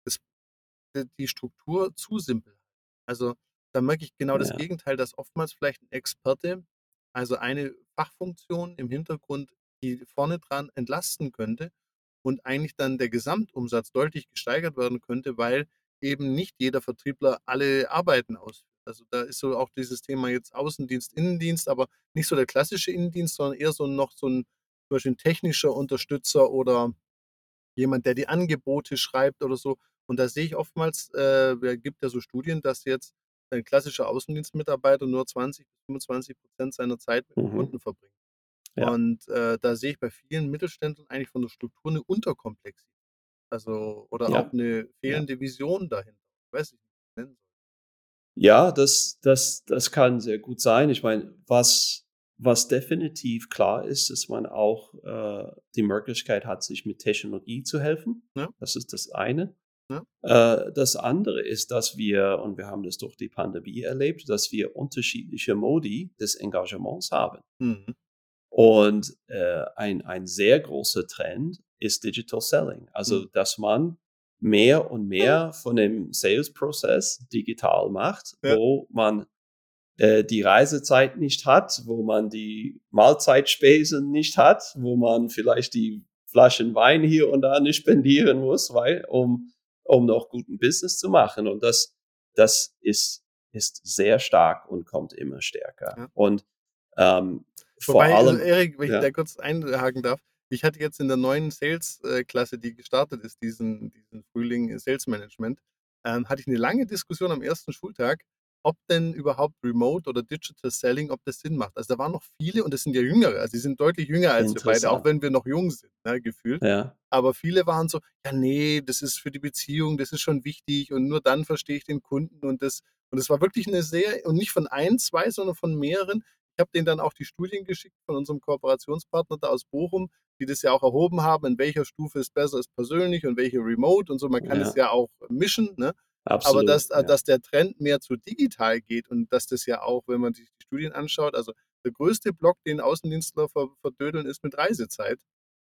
B: das die Struktur zu simpel Also, da merke ich genau das Gegenteil, dass oftmals vielleicht ein Experte, also eine Fachfunktion im Hintergrund, die vorne dran entlasten könnte und eigentlich dann der Gesamtumsatz deutlich gesteigert werden könnte, weil eben nicht jeder Vertriebler alle Arbeiten ausführt. Also, da ist so auch dieses Thema jetzt Außendienst, Innendienst, aber nicht so der klassische Innendienst, sondern eher so noch so ein zum Beispiel ein technischer Unterstützer oder jemand, der die Angebote schreibt oder so. Und da sehe ich oftmals, äh, gibt ja so Studien, dass jetzt ein klassischer Außendienstmitarbeiter nur 20 bis 25 Prozent seiner Zeit mit mhm. Kunden verbringt. Ja. Und äh, da sehe ich bei vielen Mittelständlern eigentlich von der Struktur eine Unterkomplexität. Also, oder ja. auch eine fehlende ja. Vision dahinter. Ich weiß nicht, wie ich nennen soll.
C: Ja, das, das, das kann sehr gut sein. Ich meine, was was definitiv klar ist, dass man auch äh, die Möglichkeit hat, sich mit Technologie zu helfen. Ja. Das ist das eine. Ja. Äh, das andere ist, dass wir, und wir haben das durch die Pandemie erlebt, dass wir unterschiedliche Modi des Engagements haben. Mhm. Und äh, ein, ein sehr großer Trend ist Digital Selling. Also, mhm. dass man mehr und mehr von dem Sales-Prozess digital macht, ja. wo man äh, die Reisezeit nicht hat, wo man die Mahlzeitspesen nicht hat, wo man vielleicht die Flaschen Wein hier und da nicht spendieren muss, weil, um, um noch guten Business zu machen. Und das, das ist, ist sehr stark und kommt immer stärker. Ja. Und ähm,
B: Wobei, vor allem. Also Erik, wenn ich da kurz einhaken darf, ich hatte jetzt in der neuen Sales-Klasse, die gestartet ist, diesen, diesen Frühling Sales Management, ähm, hatte ich eine lange Diskussion am ersten Schultag, ob denn überhaupt Remote oder Digital Selling, ob das Sinn macht. Also da waren noch viele und das sind ja Jüngere, also die sind deutlich jünger als wir beide, auch wenn wir noch jung sind, ne, gefühlt. Ja. Aber viele waren so, ja nee, das ist für die Beziehung, das ist schon wichtig und nur dann verstehe ich den Kunden und das und es war wirklich eine sehr, und nicht von ein, zwei, sondern von mehreren. Ich habe denen dann auch die Studien geschickt von unserem Kooperationspartner da aus Bochum, die das ja auch erhoben haben, in welcher Stufe es besser ist persönlich und welche remote und so. Man kann ja. es ja auch mischen, ne? Absolut, Aber dass, ja. dass der Trend mehr zu digital geht und dass das ja auch, wenn man sich die Studien anschaut, also der größte Block, den Außendienstler verdödeln, ist mit Reisezeit.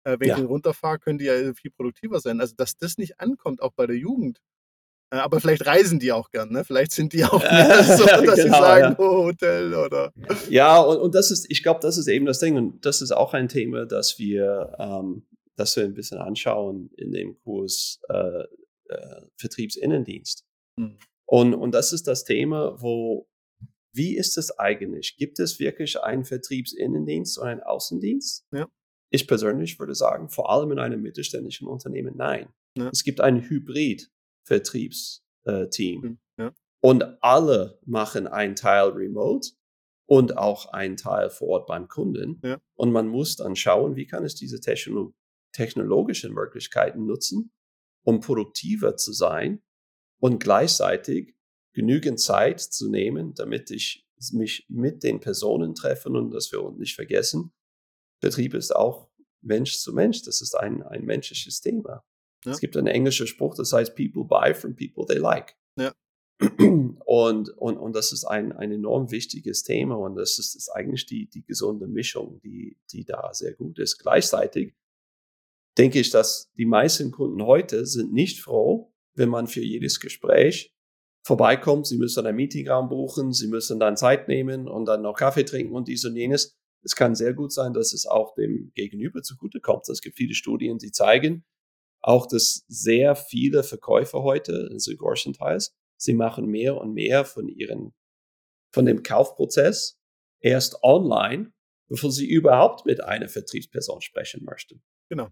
B: Äh, wenn ja. ich den runterfahre, können die ja viel produktiver sein. Also, dass das nicht ankommt, auch bei der Jugend. Äh, aber vielleicht reisen die auch gern, ne? Vielleicht sind die auch mehr so, dass genau, sie sagen, ja. oh, Hotel oder.
C: Ja, und, und das ist, ich glaube, das ist eben das Ding. Und das ist auch ein Thema, das wir, ähm, das wir ein bisschen anschauen in dem Kurs äh, äh, Vertriebsinnendienst. Mhm. Und, und das ist das Thema, wo, wie ist es eigentlich? Gibt es wirklich einen Vertriebsinnendienst und einen Außendienst? Ja. Ich persönlich würde sagen, vor allem in einem mittelständischen Unternehmen, nein. Ja. Es gibt ein Hybrid-Vertriebsteam. Mhm. Ja. Und alle machen einen Teil remote und auch einen Teil vor Ort beim Kunden. Und man muss dann schauen, wie kann ich diese technologischen Möglichkeiten nutzen, um produktiver zu sein und gleichzeitig genügend Zeit zu nehmen, damit ich mich mit den Personen treffe und dass wir uns nicht vergessen, Betrieb ist auch Mensch zu Mensch. Das ist ein, ein menschliches Thema. Ja. Es gibt einen englischen Spruch, das heißt, people buy from people they like. Ja. Und, und, und das ist ein, ein enorm wichtiges Thema und das ist, ist eigentlich die, die gesunde Mischung, die, die da sehr gut ist. Gleichzeitig denke ich, dass die meisten Kunden heute sind nicht froh, wenn man für jedes Gespräch vorbeikommt. Sie müssen einen Meetingraum buchen, sie müssen dann Zeit nehmen und dann noch Kaffee trinken und dies und jenes. Es kann sehr gut sein, dass es auch dem Gegenüber zugutekommt. Es gibt viele Studien, die zeigen, auch dass sehr viele Verkäufer heute, also größtenteils, sie machen mehr und mehr von ihren, von dem Kaufprozess erst online, bevor sie überhaupt mit einer Vertriebsperson sprechen möchten.
B: Genau.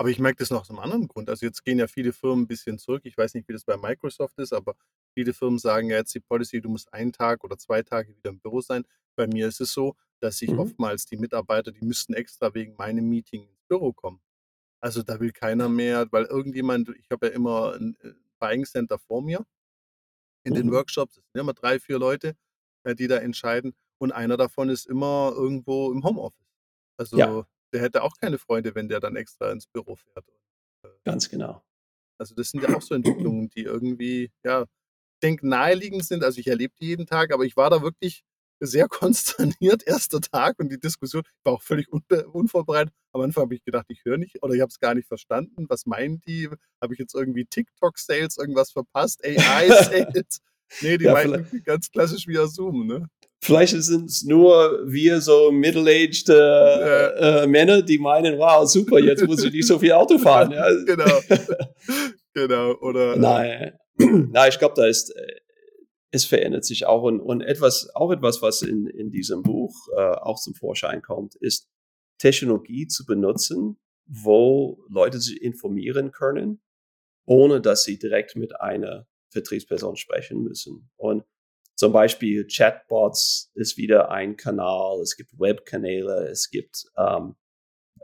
B: Aber ich merke das noch aus einem anderen Grund. Also jetzt gehen ja viele Firmen ein bisschen zurück. Ich weiß nicht, wie das bei Microsoft ist, aber viele Firmen sagen ja jetzt die Policy, du musst einen Tag oder zwei Tage wieder im Büro sein. Bei mir ist es so, dass sich mhm. oftmals die Mitarbeiter, die müssten extra wegen meinem Meeting ins Büro kommen. Also da will keiner mehr, weil irgendjemand, ich habe ja immer ein äh, Buying Center vor mir in mhm. den Workshops, es sind immer drei, vier Leute, äh, die da entscheiden und einer davon ist immer irgendwo im Homeoffice. Also ja der hätte auch keine Freunde, wenn der dann extra ins Büro fährt.
C: Äh Ganz genau.
B: Also das sind ja auch so Entwicklungen, die irgendwie, ja, ich denke, naheliegend sind. Also ich erlebe die jeden Tag, aber ich war da wirklich sehr konsterniert, erster Tag und die Diskussion, ich war auch völlig unvorbereitet. Am Anfang habe ich gedacht, ich höre nicht oder ich habe es gar nicht verstanden. Was meinen die? Habe ich jetzt irgendwie TikTok-Sales irgendwas verpasst? AI-Sales? nee, die ja, meinten ganz klassisch via Zoom, ne?
C: Vielleicht sind es nur wir so middle-aged äh, äh, Männer, die meinen, wow, super, jetzt muss ich nicht so viel Auto fahren. Ja.
B: genau. genau. Oder,
C: äh Nein. Nein, ich glaube, da ist, äh, es verändert sich auch. Und, und etwas, auch etwas, was in, in diesem Buch äh, auch zum Vorschein kommt, ist Technologie zu benutzen, wo Leute sich informieren können, ohne dass sie direkt mit einer Vertriebsperson sprechen müssen. Und zum Beispiel Chatbots ist wieder ein Kanal, es gibt Webkanäle, es gibt ähm,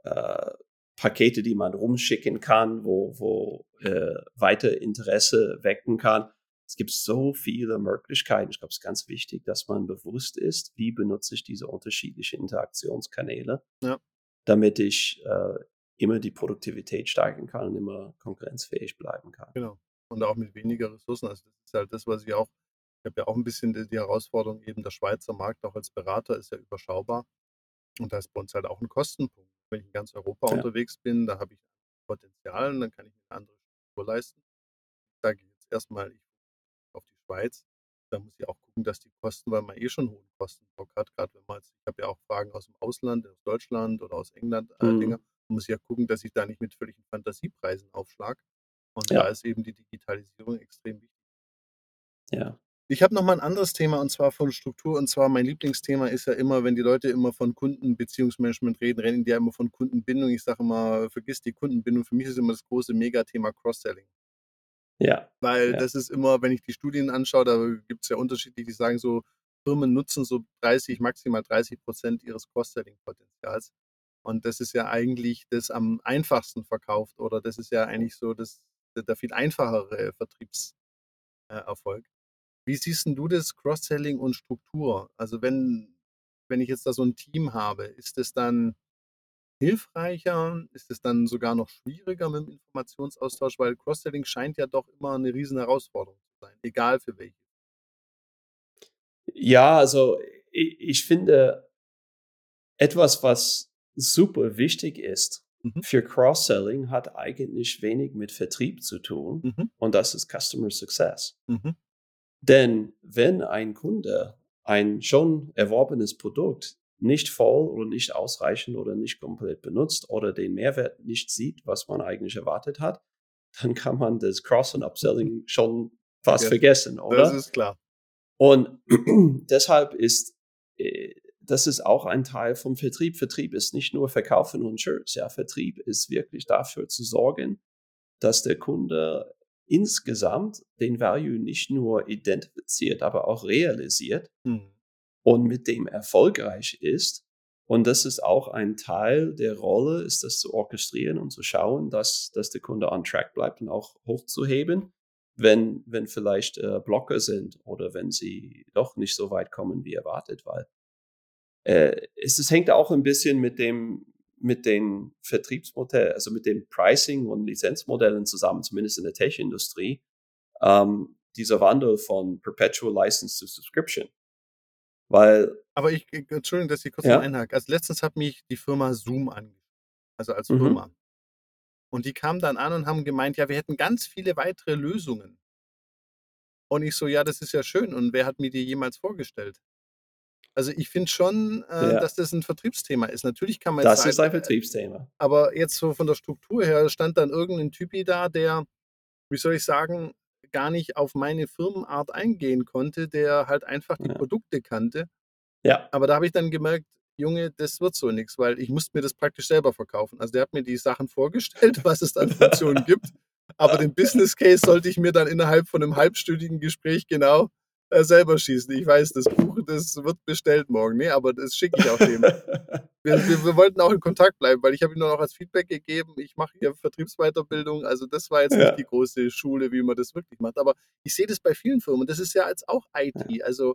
C: äh, Pakete, die man rumschicken kann, wo, wo äh, weiter Interesse wecken kann. Es gibt so viele Möglichkeiten. Ich glaube, es ist ganz wichtig, dass man bewusst ist, wie benutze ich diese unterschiedlichen Interaktionskanäle, ja. damit ich äh, immer die Produktivität steigern kann und immer konkurrenzfähig bleiben kann.
B: Genau. Und auch mit weniger Ressourcen. Also das ist halt das, was ich auch habe ja auch ein bisschen die, die Herausforderung, eben der Schweizer Markt auch als Berater ist ja überschaubar. Und da ist bei uns halt auch ein Kostenpunkt. Wenn ich in ganz Europa ja. unterwegs bin, da habe ich Potenzial und dann kann ich mir eine andere Struktur leisten. sage jetzt erstmal auf die Schweiz, da muss ich auch gucken, dass die Kosten, weil man eh schon hohen Kostendruck hat, gerade wenn man, ich habe ja auch Fragen aus dem Ausland, aus Deutschland oder aus England, äh, mhm. Dinge, muss ich ja gucken, dass ich da nicht mit völligen Fantasiepreisen aufschlag. Und ja. da ist eben die Digitalisierung extrem wichtig.
C: Ja.
B: Ich habe noch mal ein anderes Thema und zwar von Struktur und zwar mein Lieblingsthema ist ja immer, wenn die Leute immer von Kundenbeziehungsmanagement reden, reden die ja immer von Kundenbindung. Ich sage immer, vergiss die Kundenbindung. Für mich ist immer das große Megathema Cross-Selling.
C: Ja.
B: Weil
C: ja.
B: das ist immer, wenn ich die Studien anschaue, da gibt es ja unterschiedlich, die sagen so, Firmen nutzen so 30, maximal 30 Prozent ihres Cross-Selling-Potenzials. Und das ist ja eigentlich das am einfachsten verkauft oder das ist ja eigentlich so das, der viel einfachere Vertriebserfolg. Wie siehst du das Cross-Selling und Struktur? Also wenn, wenn ich jetzt da so ein Team habe, ist es dann hilfreicher? Ist es dann sogar noch schwieriger mit dem Informationsaustausch? Weil Cross-Selling scheint ja doch immer eine riesen Herausforderung zu sein, egal für welche.
C: Ja, also ich, ich finde etwas, was super wichtig ist mhm. für Cross-Selling, hat eigentlich wenig mit Vertrieb zu tun mhm. und das ist Customer Success. Mhm. Denn wenn ein Kunde ein schon erworbenes Produkt nicht voll oder nicht ausreichend oder nicht komplett benutzt oder den Mehrwert nicht sieht, was man eigentlich erwartet hat, dann kann man das Cross- und Upselling schon fast ja, vergessen, oder?
B: Das ist klar.
C: Und deshalb ist äh, das ist auch ein Teil vom Vertrieb. Vertrieb ist nicht nur Verkaufen und Shirts. Ja, Vertrieb ist wirklich dafür zu sorgen, dass der Kunde insgesamt den Value nicht nur identifiziert, aber auch realisiert mhm. und mit dem erfolgreich ist. Und das ist auch ein Teil der Rolle, ist das zu orchestrieren und zu schauen, dass, dass der Kunde on track bleibt und auch hochzuheben, wenn, wenn vielleicht äh, Blocker sind oder wenn sie doch nicht so weit kommen wie erwartet, weil äh, es, es hängt auch ein bisschen mit dem, mit den Vertriebsmodellen, also mit dem Pricing und Lizenzmodellen zusammen, zumindest in der Tech-Industrie, ähm, dieser Wandel von Perpetual License to Subscription. Weil.
B: Aber ich, Entschuldigung, dass ich kurz ja? einhake. Als letztens hat mich die Firma Zoom angeschrieben, also als mhm. Firma. Und die kamen dann an und haben gemeint, ja, wir hätten ganz viele weitere Lösungen. Und ich so, ja, das ist ja schön. Und wer hat mir die jemals vorgestellt? Also ich finde schon, äh, ja. dass das ein Vertriebsthema ist. Natürlich kann man
C: jetzt Das sagen, ist ein Vertriebsthema.
B: Aber jetzt so von der Struktur her stand dann irgendein Typi da, der, wie soll ich sagen, gar nicht auf meine Firmenart eingehen konnte, der halt einfach die ja. Produkte kannte.
C: Ja.
B: Aber da habe ich dann gemerkt, Junge, das wird so nichts, weil ich musste mir das praktisch selber verkaufen. Also der hat mir die Sachen vorgestellt, was es an Funktionen gibt. Aber den Business Case sollte ich mir dann innerhalb von einem halbstündigen Gespräch genau äh, selber schießen. Ich weiß, das Buch, das wird bestellt morgen. Nee, aber das schicke ich auch dem. wir, wir, wir, wollten auch in Kontakt bleiben, weil ich habe ihm nur noch als Feedback gegeben, ich mache hier Vertriebsweiterbildung. Also das war jetzt ja. nicht die große Schule, wie man das wirklich macht. Aber ich sehe das bei vielen Firmen. Das ist ja als auch IT. Also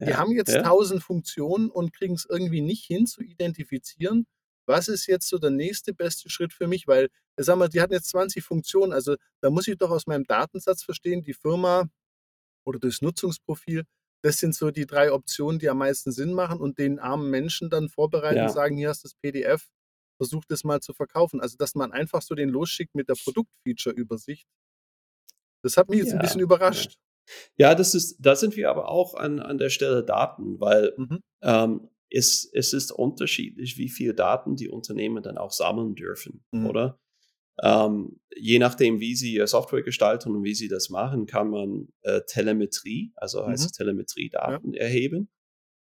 B: die ja. haben jetzt tausend Funktionen und kriegen es irgendwie nicht hin zu identifizieren, was ist jetzt so der nächste beste Schritt für mich? Weil, sag mal, die hatten jetzt 20 Funktionen, also da muss ich doch aus meinem Datensatz verstehen, die Firma oder durchs Nutzungsprofil. Das sind so die drei Optionen, die am meisten Sinn machen und den armen Menschen dann vorbereiten ja. und sagen, hier hast du das PDF, versuch das mal zu verkaufen. Also, dass man einfach so den losschickt mit der Produktfeature-Übersicht. Das hat mich jetzt ja. ein bisschen überrascht.
C: Ja, das ist, da sind wir aber auch an, an der Stelle Daten, weil mhm. ähm, es, es ist unterschiedlich, wie viel Daten die Unternehmen dann auch sammeln dürfen, mhm. oder? Ähm, je nachdem, wie sie Software gestalten und wie sie das machen, kann man äh, Telemetrie, also heißt mhm. Telemetriedaten ja. erheben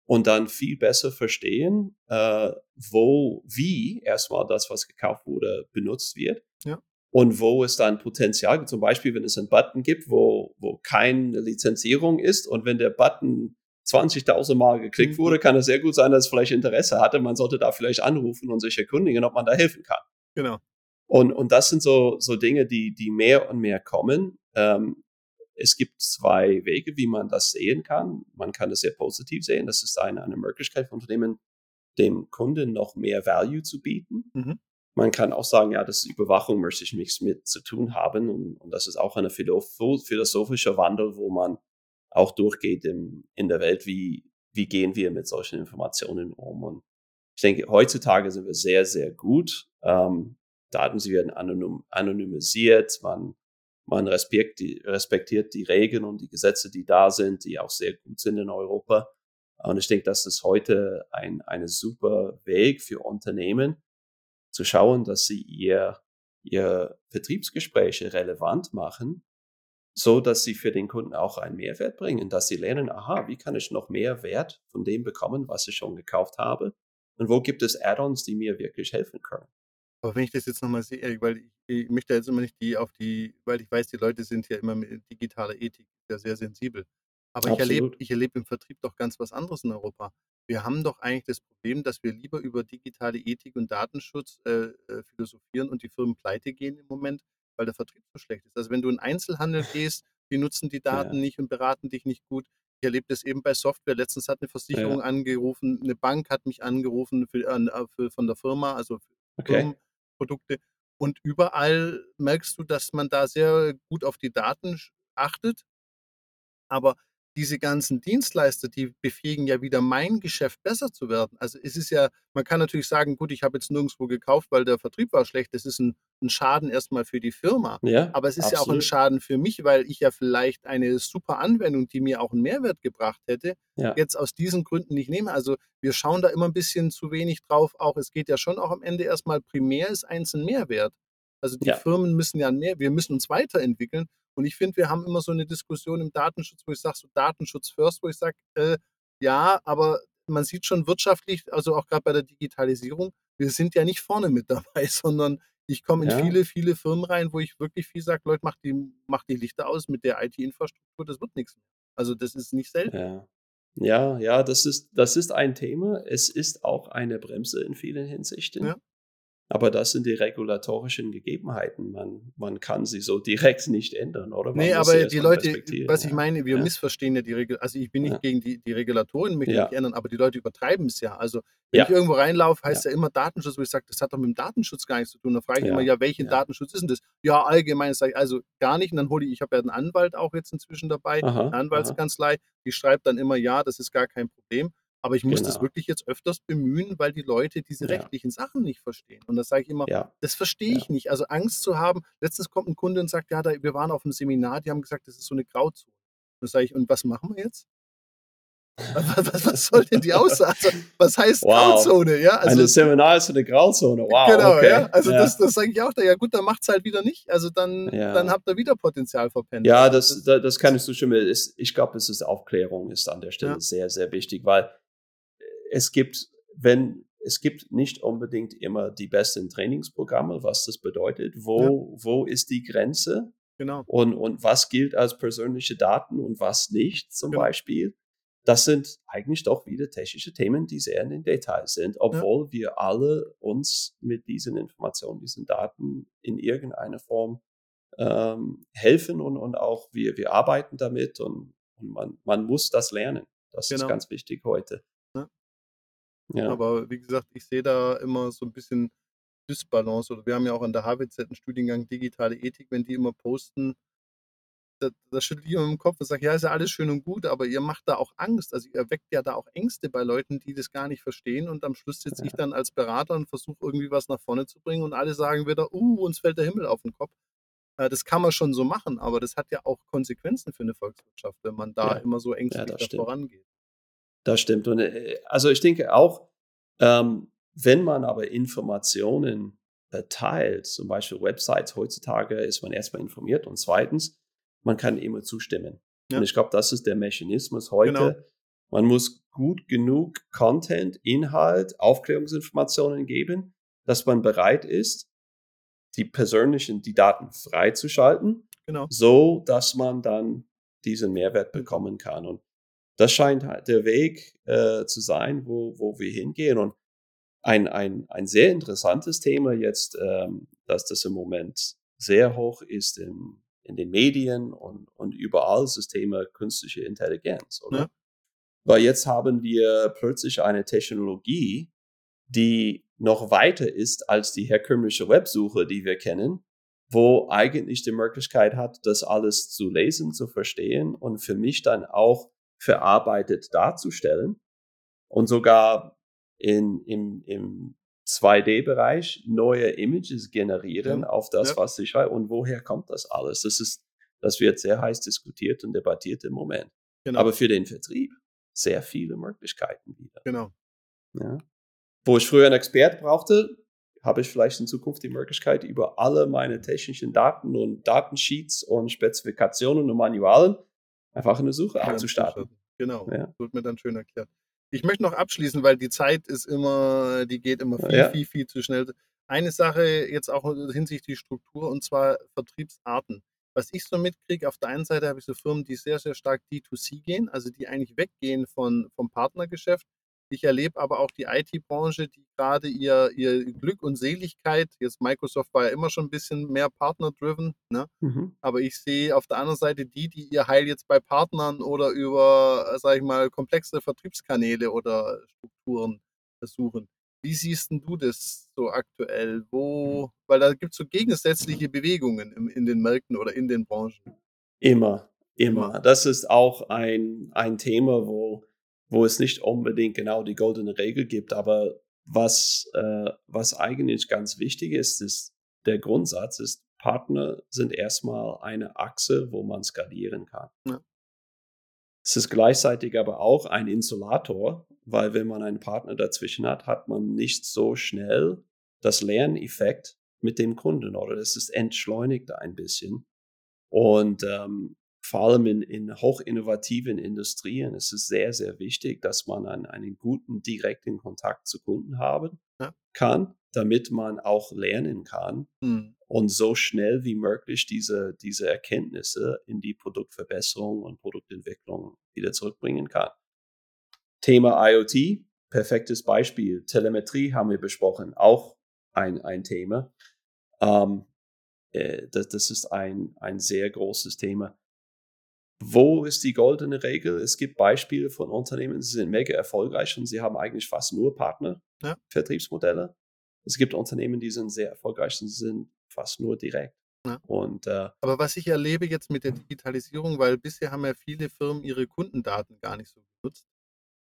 C: und dann viel besser verstehen, äh, wo, wie erstmal das, was gekauft wurde, benutzt wird.
B: Ja.
C: Und wo es dann Potenzial gibt, zum Beispiel, wenn es einen Button gibt, wo, wo keine Lizenzierung ist und wenn der Button 20.000 Mal geklickt mhm. wurde, kann es sehr gut sein, dass es vielleicht Interesse hatte. Man sollte da vielleicht anrufen und sich erkundigen, ob man da helfen kann.
B: Genau.
C: Und, und das sind so, so Dinge, die, die mehr und mehr kommen. Ähm, es gibt zwei Wege, wie man das sehen kann. Man kann das sehr positiv sehen. Das ist eine, eine Möglichkeit von Unternehmen, dem Kunden noch mehr Value zu bieten. Mhm. Man kann auch sagen, ja, das ist Überwachung möchte ich nichts mit zu tun haben. Und, und das ist auch eine philosophische Wandel, wo man auch durchgeht in, in der Welt, wie, wie gehen wir mit solchen Informationen um. Und ich denke, heutzutage sind wir sehr, sehr gut. Ähm, Daten, sie werden anonym, anonymisiert, man, man respektiert, die Regeln und die Gesetze, die da sind, die auch sehr gut sind in Europa. Und ich denke, das ist heute ein eine super Weg für Unternehmen, zu schauen, dass sie ihr, ihr Vertriebsgespräche relevant machen, so dass sie für den Kunden auch einen Mehrwert bringen, dass sie lernen, aha, wie kann ich noch mehr Wert von dem bekommen, was ich schon gekauft habe? Und wo gibt es Add-ons, die mir wirklich helfen können?
B: Aber wenn ich das jetzt nochmal sehe, weil ich, ich möchte jetzt immer nicht die auf die, weil ich weiß, die Leute sind ja immer mit digitaler Ethik ja sehr sensibel. Aber ich erlebe, ich erlebe im Vertrieb doch ganz was anderes in Europa. Wir haben doch eigentlich das Problem, dass wir lieber über digitale Ethik und Datenschutz äh, äh, philosophieren und die Firmen pleite gehen im Moment, weil der Vertrieb so schlecht ist. Also wenn du in Einzelhandel gehst, die nutzen die Daten ja. nicht und beraten dich nicht gut. Ich erlebe das eben bei Software. Letztens hat eine Versicherung ja. angerufen, eine Bank hat mich angerufen für, äh, für, von der Firma, also für okay. Firmenprodukte. Und überall merkst du, dass man da sehr gut auf die Daten achtet. Aber diese ganzen Dienstleister, die befähigen ja wieder mein Geschäft besser zu werden. Also es ist ja, man kann natürlich sagen, gut, ich habe jetzt nirgendwo gekauft, weil der Vertrieb war schlecht. Das ist ein, ein Schaden erstmal für die Firma. Ja, Aber es ist absolut. ja auch ein Schaden für mich, weil ich ja vielleicht eine super Anwendung, die mir auch einen Mehrwert gebracht hätte, ja. jetzt aus diesen Gründen nicht nehme. Also wir schauen da immer ein bisschen zu wenig drauf. Auch es geht ja schon auch am Ende erstmal primär ist eins ein Mehrwert. Also die ja. Firmen müssen ja mehr, wir müssen uns weiterentwickeln. Und ich finde, wir haben immer so eine Diskussion im Datenschutz, wo ich sage, so Datenschutz first, wo ich sage, äh, ja, aber man sieht schon wirtschaftlich, also auch gerade bei der Digitalisierung, wir sind ja nicht vorne mit dabei, sondern ich komme in ja. viele, viele Firmen rein, wo ich wirklich viel sage, Leute, macht die, macht die Lichter aus mit der IT-Infrastruktur, das wird nichts mehr. Also das ist nicht selten.
C: Ja. Ja, ja, das ist, das ist ein Thema. Es ist auch eine Bremse in vielen Hinsichten. Ja. Aber das sind die regulatorischen Gegebenheiten. Man, man kann sie so direkt nicht ändern, oder?
B: Man nee, aber die Leute, was ich meine, wir ja. missverstehen ja die Regel. Also ich bin nicht ja. gegen die, die Regulatoren, möchte ja. nicht ändern, aber die Leute übertreiben es ja. Also wenn ich irgendwo reinlaufe, heißt ja. immer Datenschutz, wo ich sage, das hat doch mit dem Datenschutz gar nichts zu tun. Da frage ich immer, ja, welchen Datenschutz ist denn das? Ja, allgemein sage ich, also gar nicht. Und dann hole ich, ich habe ja einen Anwalt auch jetzt inzwischen dabei, aha, eine Anwaltskanzlei, die schreibt dann immer, ja, das ist gar kein Problem. Aber ich muss genau. das wirklich jetzt öfters bemühen, weil die Leute diese ja. rechtlichen Sachen nicht verstehen. Und das sage ich immer, ja. das verstehe ich ja. nicht. Also Angst zu haben. Letztens kommt ein Kunde und sagt, ja, da, wir waren auf einem Seminar, die haben gesagt, das ist so eine Grauzone. Und sage ich, und was machen wir jetzt? Was, was, soll denn die Aussage? Also, was heißt wow. Grauzone? Ja,
C: also, ein Seminar ist eine Grauzone. Wow.
B: Genau, okay. ja. Also das, das sage ich auch da. Ja gut, dann macht es halt wieder nicht. Also dann, dann habt ihr wieder Potenzial verpennt.
C: Ja, das, das, das kann ich so stimmen. Ich glaube, es ist Aufklärung ist an der Stelle sehr, sehr wichtig, weil es gibt, wenn, es gibt nicht unbedingt immer die besten Trainingsprogramme, was das bedeutet. Wo, ja. wo ist die Grenze? Genau. Und, und was gilt als persönliche Daten und was nicht zum genau. Beispiel? Das sind eigentlich doch wieder technische Themen, die sehr in den Details sind, obwohl ja. wir alle uns mit diesen Informationen, diesen Daten in irgendeiner Form ähm, helfen und, und auch wir, wir arbeiten damit und, und man, man muss das lernen. Das genau. ist ganz wichtig heute.
B: Ja. Aber wie gesagt, ich sehe da immer so ein bisschen Dysbalance. Oder wir haben ja auch an der HWZ einen Studiengang Digitale Ethik, wenn die immer posten, da, da schüttle ich immer im Kopf und sage, ja, ist ja alles schön und gut, aber ihr macht da auch Angst. Also ihr weckt ja da auch Ängste bei Leuten, die das gar nicht verstehen. Und am Schluss sitze ich dann als Berater und versuche irgendwie was nach vorne zu bringen und alle sagen wieder, uh, uns fällt der Himmel auf den Kopf. Äh, das kann man schon so machen, aber das hat ja auch Konsequenzen für eine Volkswirtschaft, wenn man da ja. immer so ängstlich ja, vorangeht.
C: Das stimmt. Und äh, also ich denke auch, ähm, wenn man aber Informationen teilt, zum Beispiel Websites, heutzutage ist man erstmal informiert und zweitens, man kann immer zustimmen. Ja. Und ich glaube, das ist der Mechanismus heute. Genau. Man muss gut genug Content, Inhalt, Aufklärungsinformationen geben, dass man bereit ist, die persönlichen, die Daten freizuschalten, genau. so dass man dann diesen Mehrwert bekommen kann. Und das scheint halt der Weg äh, zu sein, wo, wo wir hingehen. Und ein, ein, ein sehr interessantes Thema jetzt, ähm, dass das im Moment sehr hoch ist in, in den Medien und, und überall, ist das Thema künstliche Intelligenz, oder? Ja. Weil jetzt haben wir plötzlich eine Technologie, die noch weiter ist als die herkömmliche Websuche, die wir kennen, wo eigentlich die Möglichkeit hat, das alles zu lesen, zu verstehen und für mich dann auch verarbeitet darzustellen und sogar in, im, im 2D-Bereich neue Images generieren ja. auf das, ja. was ich schreibe. Und woher kommt das alles? Das ist, das wird sehr heiß diskutiert und debattiert im Moment. Genau. Aber für den Vertrieb sehr viele Möglichkeiten wieder.
B: Genau.
C: Ja. Wo ich früher einen Expert brauchte, habe ich vielleicht in Zukunft die Möglichkeit, über alle meine technischen Daten und Datensheets und Spezifikationen und Manualen einfach eine Suche anzustarten.
B: Genau, ja. wird mir dann schön erklärt. Ich möchte noch abschließen, weil die Zeit ist immer, die geht immer viel, ja. viel, viel zu schnell. Eine Sache jetzt auch hinsichtlich Struktur und zwar Vertriebsarten. Was ich so mitkriege, auf der einen Seite habe ich so Firmen, die sehr, sehr stark D2C gehen, also die eigentlich weggehen von, vom Partnergeschäft ich erlebe aber auch die IT-Branche, die gerade ihr, ihr Glück und Seligkeit, jetzt Microsoft war ja immer schon ein bisschen mehr partner-driven, ne? Mhm. aber ich sehe auf der anderen Seite die, die ihr Heil jetzt bei Partnern oder über, sage ich mal, komplexe Vertriebskanäle oder Strukturen versuchen. Wie siehst du das so aktuell? Wo, weil da gibt es so gegensätzliche Bewegungen in, in den Märkten oder in den Branchen.
C: Immer, immer. Das ist auch ein, ein Thema, wo wo es nicht unbedingt genau die goldene Regel gibt, aber was, äh, was eigentlich ganz wichtig ist, ist der Grundsatz ist, Partner sind erstmal eine Achse, wo man skalieren kann. Ja. Es ist gleichzeitig aber auch ein Insulator, weil wenn man einen Partner dazwischen hat, hat man nicht so schnell das Lerneffekt mit dem Kunden oder das ist entschleunigt ein bisschen. Und ähm, vor allem in, in hochinnovativen Industrien ist es sehr, sehr wichtig, dass man einen, einen guten direkten Kontakt zu Kunden haben ja. kann, damit man auch lernen kann mhm. und so schnell wie möglich diese, diese Erkenntnisse in die Produktverbesserung und Produktentwicklung wieder zurückbringen kann. Thema IoT, perfektes Beispiel. Telemetrie haben wir besprochen, auch ein, ein Thema. Ähm, äh, das, das ist ein, ein sehr großes Thema. Wo ist die goldene Regel? Es gibt Beispiele von Unternehmen, sie sind mega erfolgreich und sie haben eigentlich fast nur Partner, ja. Vertriebsmodelle. Es gibt Unternehmen, die sind sehr erfolgreich und sind fast nur direkt. Ja. Und, äh,
B: Aber was ich erlebe jetzt mit der Digitalisierung, weil bisher haben ja viele Firmen ihre Kundendaten gar nicht so genutzt.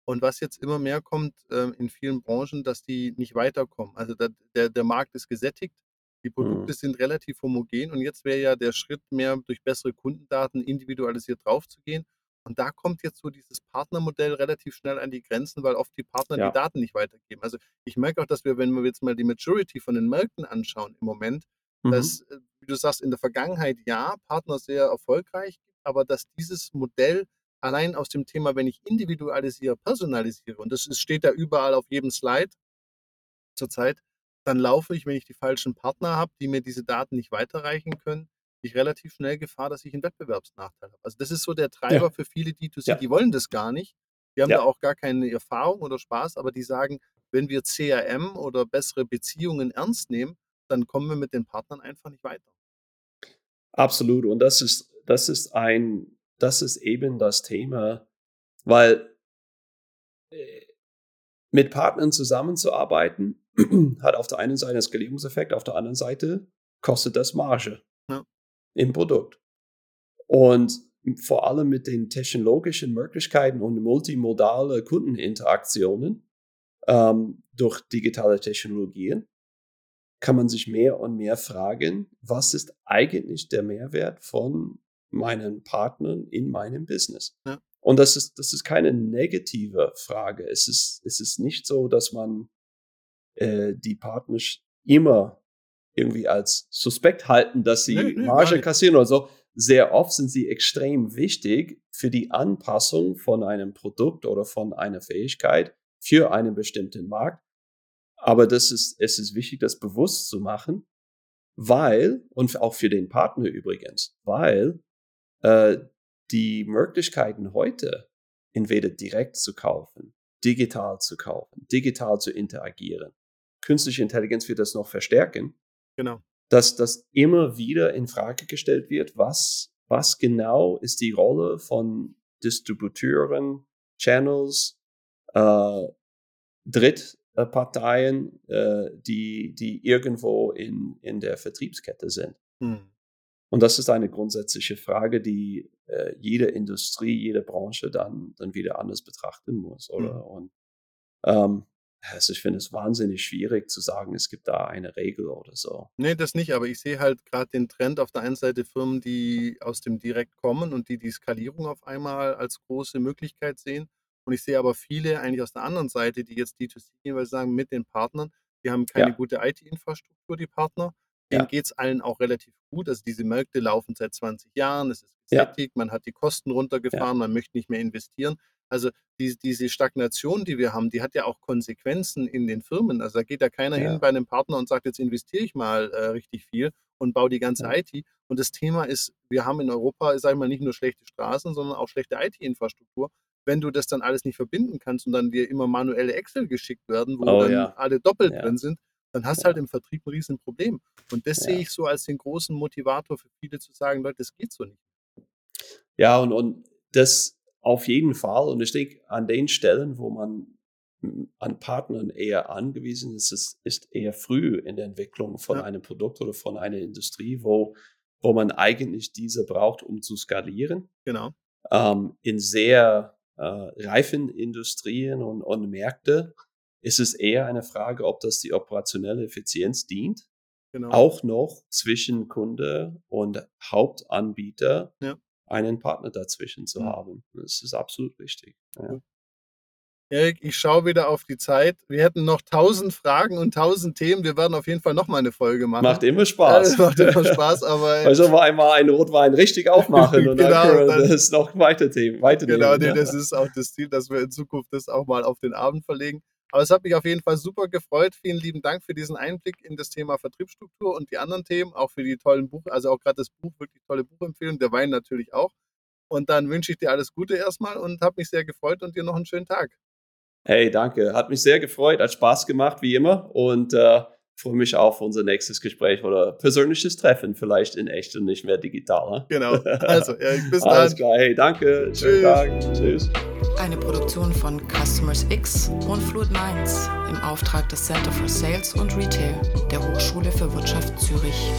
B: Und was jetzt immer mehr kommt äh, in vielen Branchen, dass die nicht weiterkommen. Also der, der, der Markt ist gesättigt die Produkte mhm. sind relativ homogen und jetzt wäre ja der Schritt mehr durch bessere Kundendaten individualisiert draufzugehen. Und da kommt jetzt so dieses Partnermodell relativ schnell an die Grenzen, weil oft die Partner ja. die Daten nicht weitergeben. Also ich merke auch, dass wir, wenn wir jetzt mal die Maturity von den Märkten anschauen im Moment, mhm. dass, äh, wie du sagst, in der Vergangenheit ja, Partner sehr erfolgreich, aber dass dieses Modell allein aus dem Thema, wenn ich individualisiere, personalisiere, und das ist, steht da überall auf jedem Slide zurzeit, dann laufe ich, wenn ich die falschen Partner habe, die mir diese Daten nicht weiterreichen können, ich relativ schnell Gefahr, dass ich einen Wettbewerbsnachteil habe. Also das ist so der Treiber ja. für viele D2C, ja. die wollen das gar nicht. Die haben ja. da auch gar keine Erfahrung oder Spaß, aber die sagen, wenn wir CRM oder bessere Beziehungen ernst nehmen, dann kommen wir mit den Partnern einfach nicht weiter.
C: Absolut. Und das ist, das ist ein, das ist eben das Thema, weil äh, mit Partnern zusammenzuarbeiten, hat auf der einen Seite einen Skalierungseffekt, auf der anderen Seite kostet das Marge ja. im Produkt. Und vor allem mit den technologischen Möglichkeiten und multimodale Kundeninteraktionen ähm, durch digitale Technologien kann man sich mehr und mehr fragen, was ist eigentlich der Mehrwert von meinen Partnern in meinem Business? Ja. Und das ist, das ist keine negative Frage. Es ist, es ist nicht so, dass man äh, die Partner immer irgendwie als suspekt halten, dass sie nee, nee, Marge kassieren oder so. Sehr oft sind sie extrem wichtig für die Anpassung von einem Produkt oder von einer Fähigkeit für einen bestimmten Markt. Aber das ist, es ist wichtig, das bewusst zu machen, weil, und auch für den Partner übrigens, weil äh, die Möglichkeiten heute, entweder direkt zu kaufen, digital zu kaufen, digital zu interagieren, künstliche Intelligenz wird das noch verstärken.
B: Genau.
C: Dass das immer wieder in Frage gestellt wird, was, was genau ist die Rolle von Distributeuren, Channels, äh, Drittparteien, äh, die, die irgendwo in, in der Vertriebskette sind. Hm. Und das ist eine grundsätzliche Frage, die äh, jede Industrie, jede Branche dann, dann wieder anders betrachten muss, oder? Hm. Und ähm, also ich finde es wahnsinnig schwierig zu sagen, es gibt da eine Regel oder so.
B: Nee, das nicht, aber ich sehe halt gerade den Trend auf der einen Seite Firmen, die aus dem Direkt kommen und die die Skalierung auf einmal als große Möglichkeit sehen. Und ich sehe aber viele eigentlich aus der anderen Seite, die jetzt D2C jeweils sagen, mit den Partnern, die haben keine ja. gute IT-Infrastruktur, die Partner. Denen ja. geht es allen auch relativ gut. Also diese Märkte laufen seit 20 Jahren, es ist gesättigt, ja. man hat die Kosten runtergefahren, man möchte nicht mehr investieren. Also die, diese Stagnation, die wir haben, die hat ja auch Konsequenzen in den Firmen. Also da geht ja keiner ja. hin bei einem Partner und sagt, jetzt investiere ich mal äh, richtig viel und baue die ganze ja. IT. Und das Thema ist, wir haben in Europa, sage ich mal, nicht nur schlechte Straßen, sondern auch schlechte IT-Infrastruktur. Wenn du das dann alles nicht verbinden kannst und dann dir immer manuelle Excel geschickt werden, wo oh, dann ja. alle doppelt drin sind, dann hast du halt im Vertrieb ein Riesenproblem. Und das sehe ich so als den großen Motivator für viele zu sagen, Leute, das geht so nicht.
C: Ja, und, und das auf jeden Fall. Und ich denke, an den Stellen, wo man hm, an Partnern eher angewiesen ist, ist, ist eher früh in der Entwicklung von ja. einem Produkt oder von einer Industrie, wo, wo man eigentlich diese braucht, um zu skalieren.
B: Genau.
C: Ähm, in sehr äh, reifen Industrien und, und Märkte ist es eher eine Frage, ob das die operationelle Effizienz dient. Genau. Auch noch zwischen Kunde und Hauptanbieter. Ja einen Partner dazwischen zu mhm. haben. Das ist absolut wichtig. Ja.
B: Erik, ich schaue wieder auf die Zeit. Wir hätten noch tausend Fragen und tausend Themen. Wir werden auf jeden Fall noch mal eine Folge machen.
C: Macht immer Spaß.
B: Ja, macht immer Spaß, aber.
C: also wir einmal einen Rotwein richtig aufmachen und genau, dann können wir das noch weiter Themen. Weiter
B: genau, nee, das ist auch das Ziel, dass wir in Zukunft das auch mal auf den Abend verlegen. Aber es hat mich auf jeden Fall super gefreut. Vielen lieben Dank für diesen Einblick in das Thema Vertriebsstruktur und die anderen Themen, auch für die tollen Buch, also auch gerade das Buch, wirklich tolle Buchempfehlung, der Wein natürlich auch. Und dann wünsche ich dir alles Gute erstmal und habe mich sehr gefreut und dir noch einen schönen Tag.
C: Hey, danke. Hat mich sehr gefreut, hat Spaß gemacht, wie immer. Und äh, freue mich auf unser nächstes Gespräch oder persönliches Treffen, vielleicht in echt und nicht mehr digital.
B: Ne? Genau. Also, ja, bis
C: dann. Alles klar. Hey, danke. Tschüss. Schönen Tag. Tschüss.
A: Eine Produktion von Customers X und Fluid Minds im Auftrag des Center for Sales und Retail der Hochschule für Wirtschaft Zürich.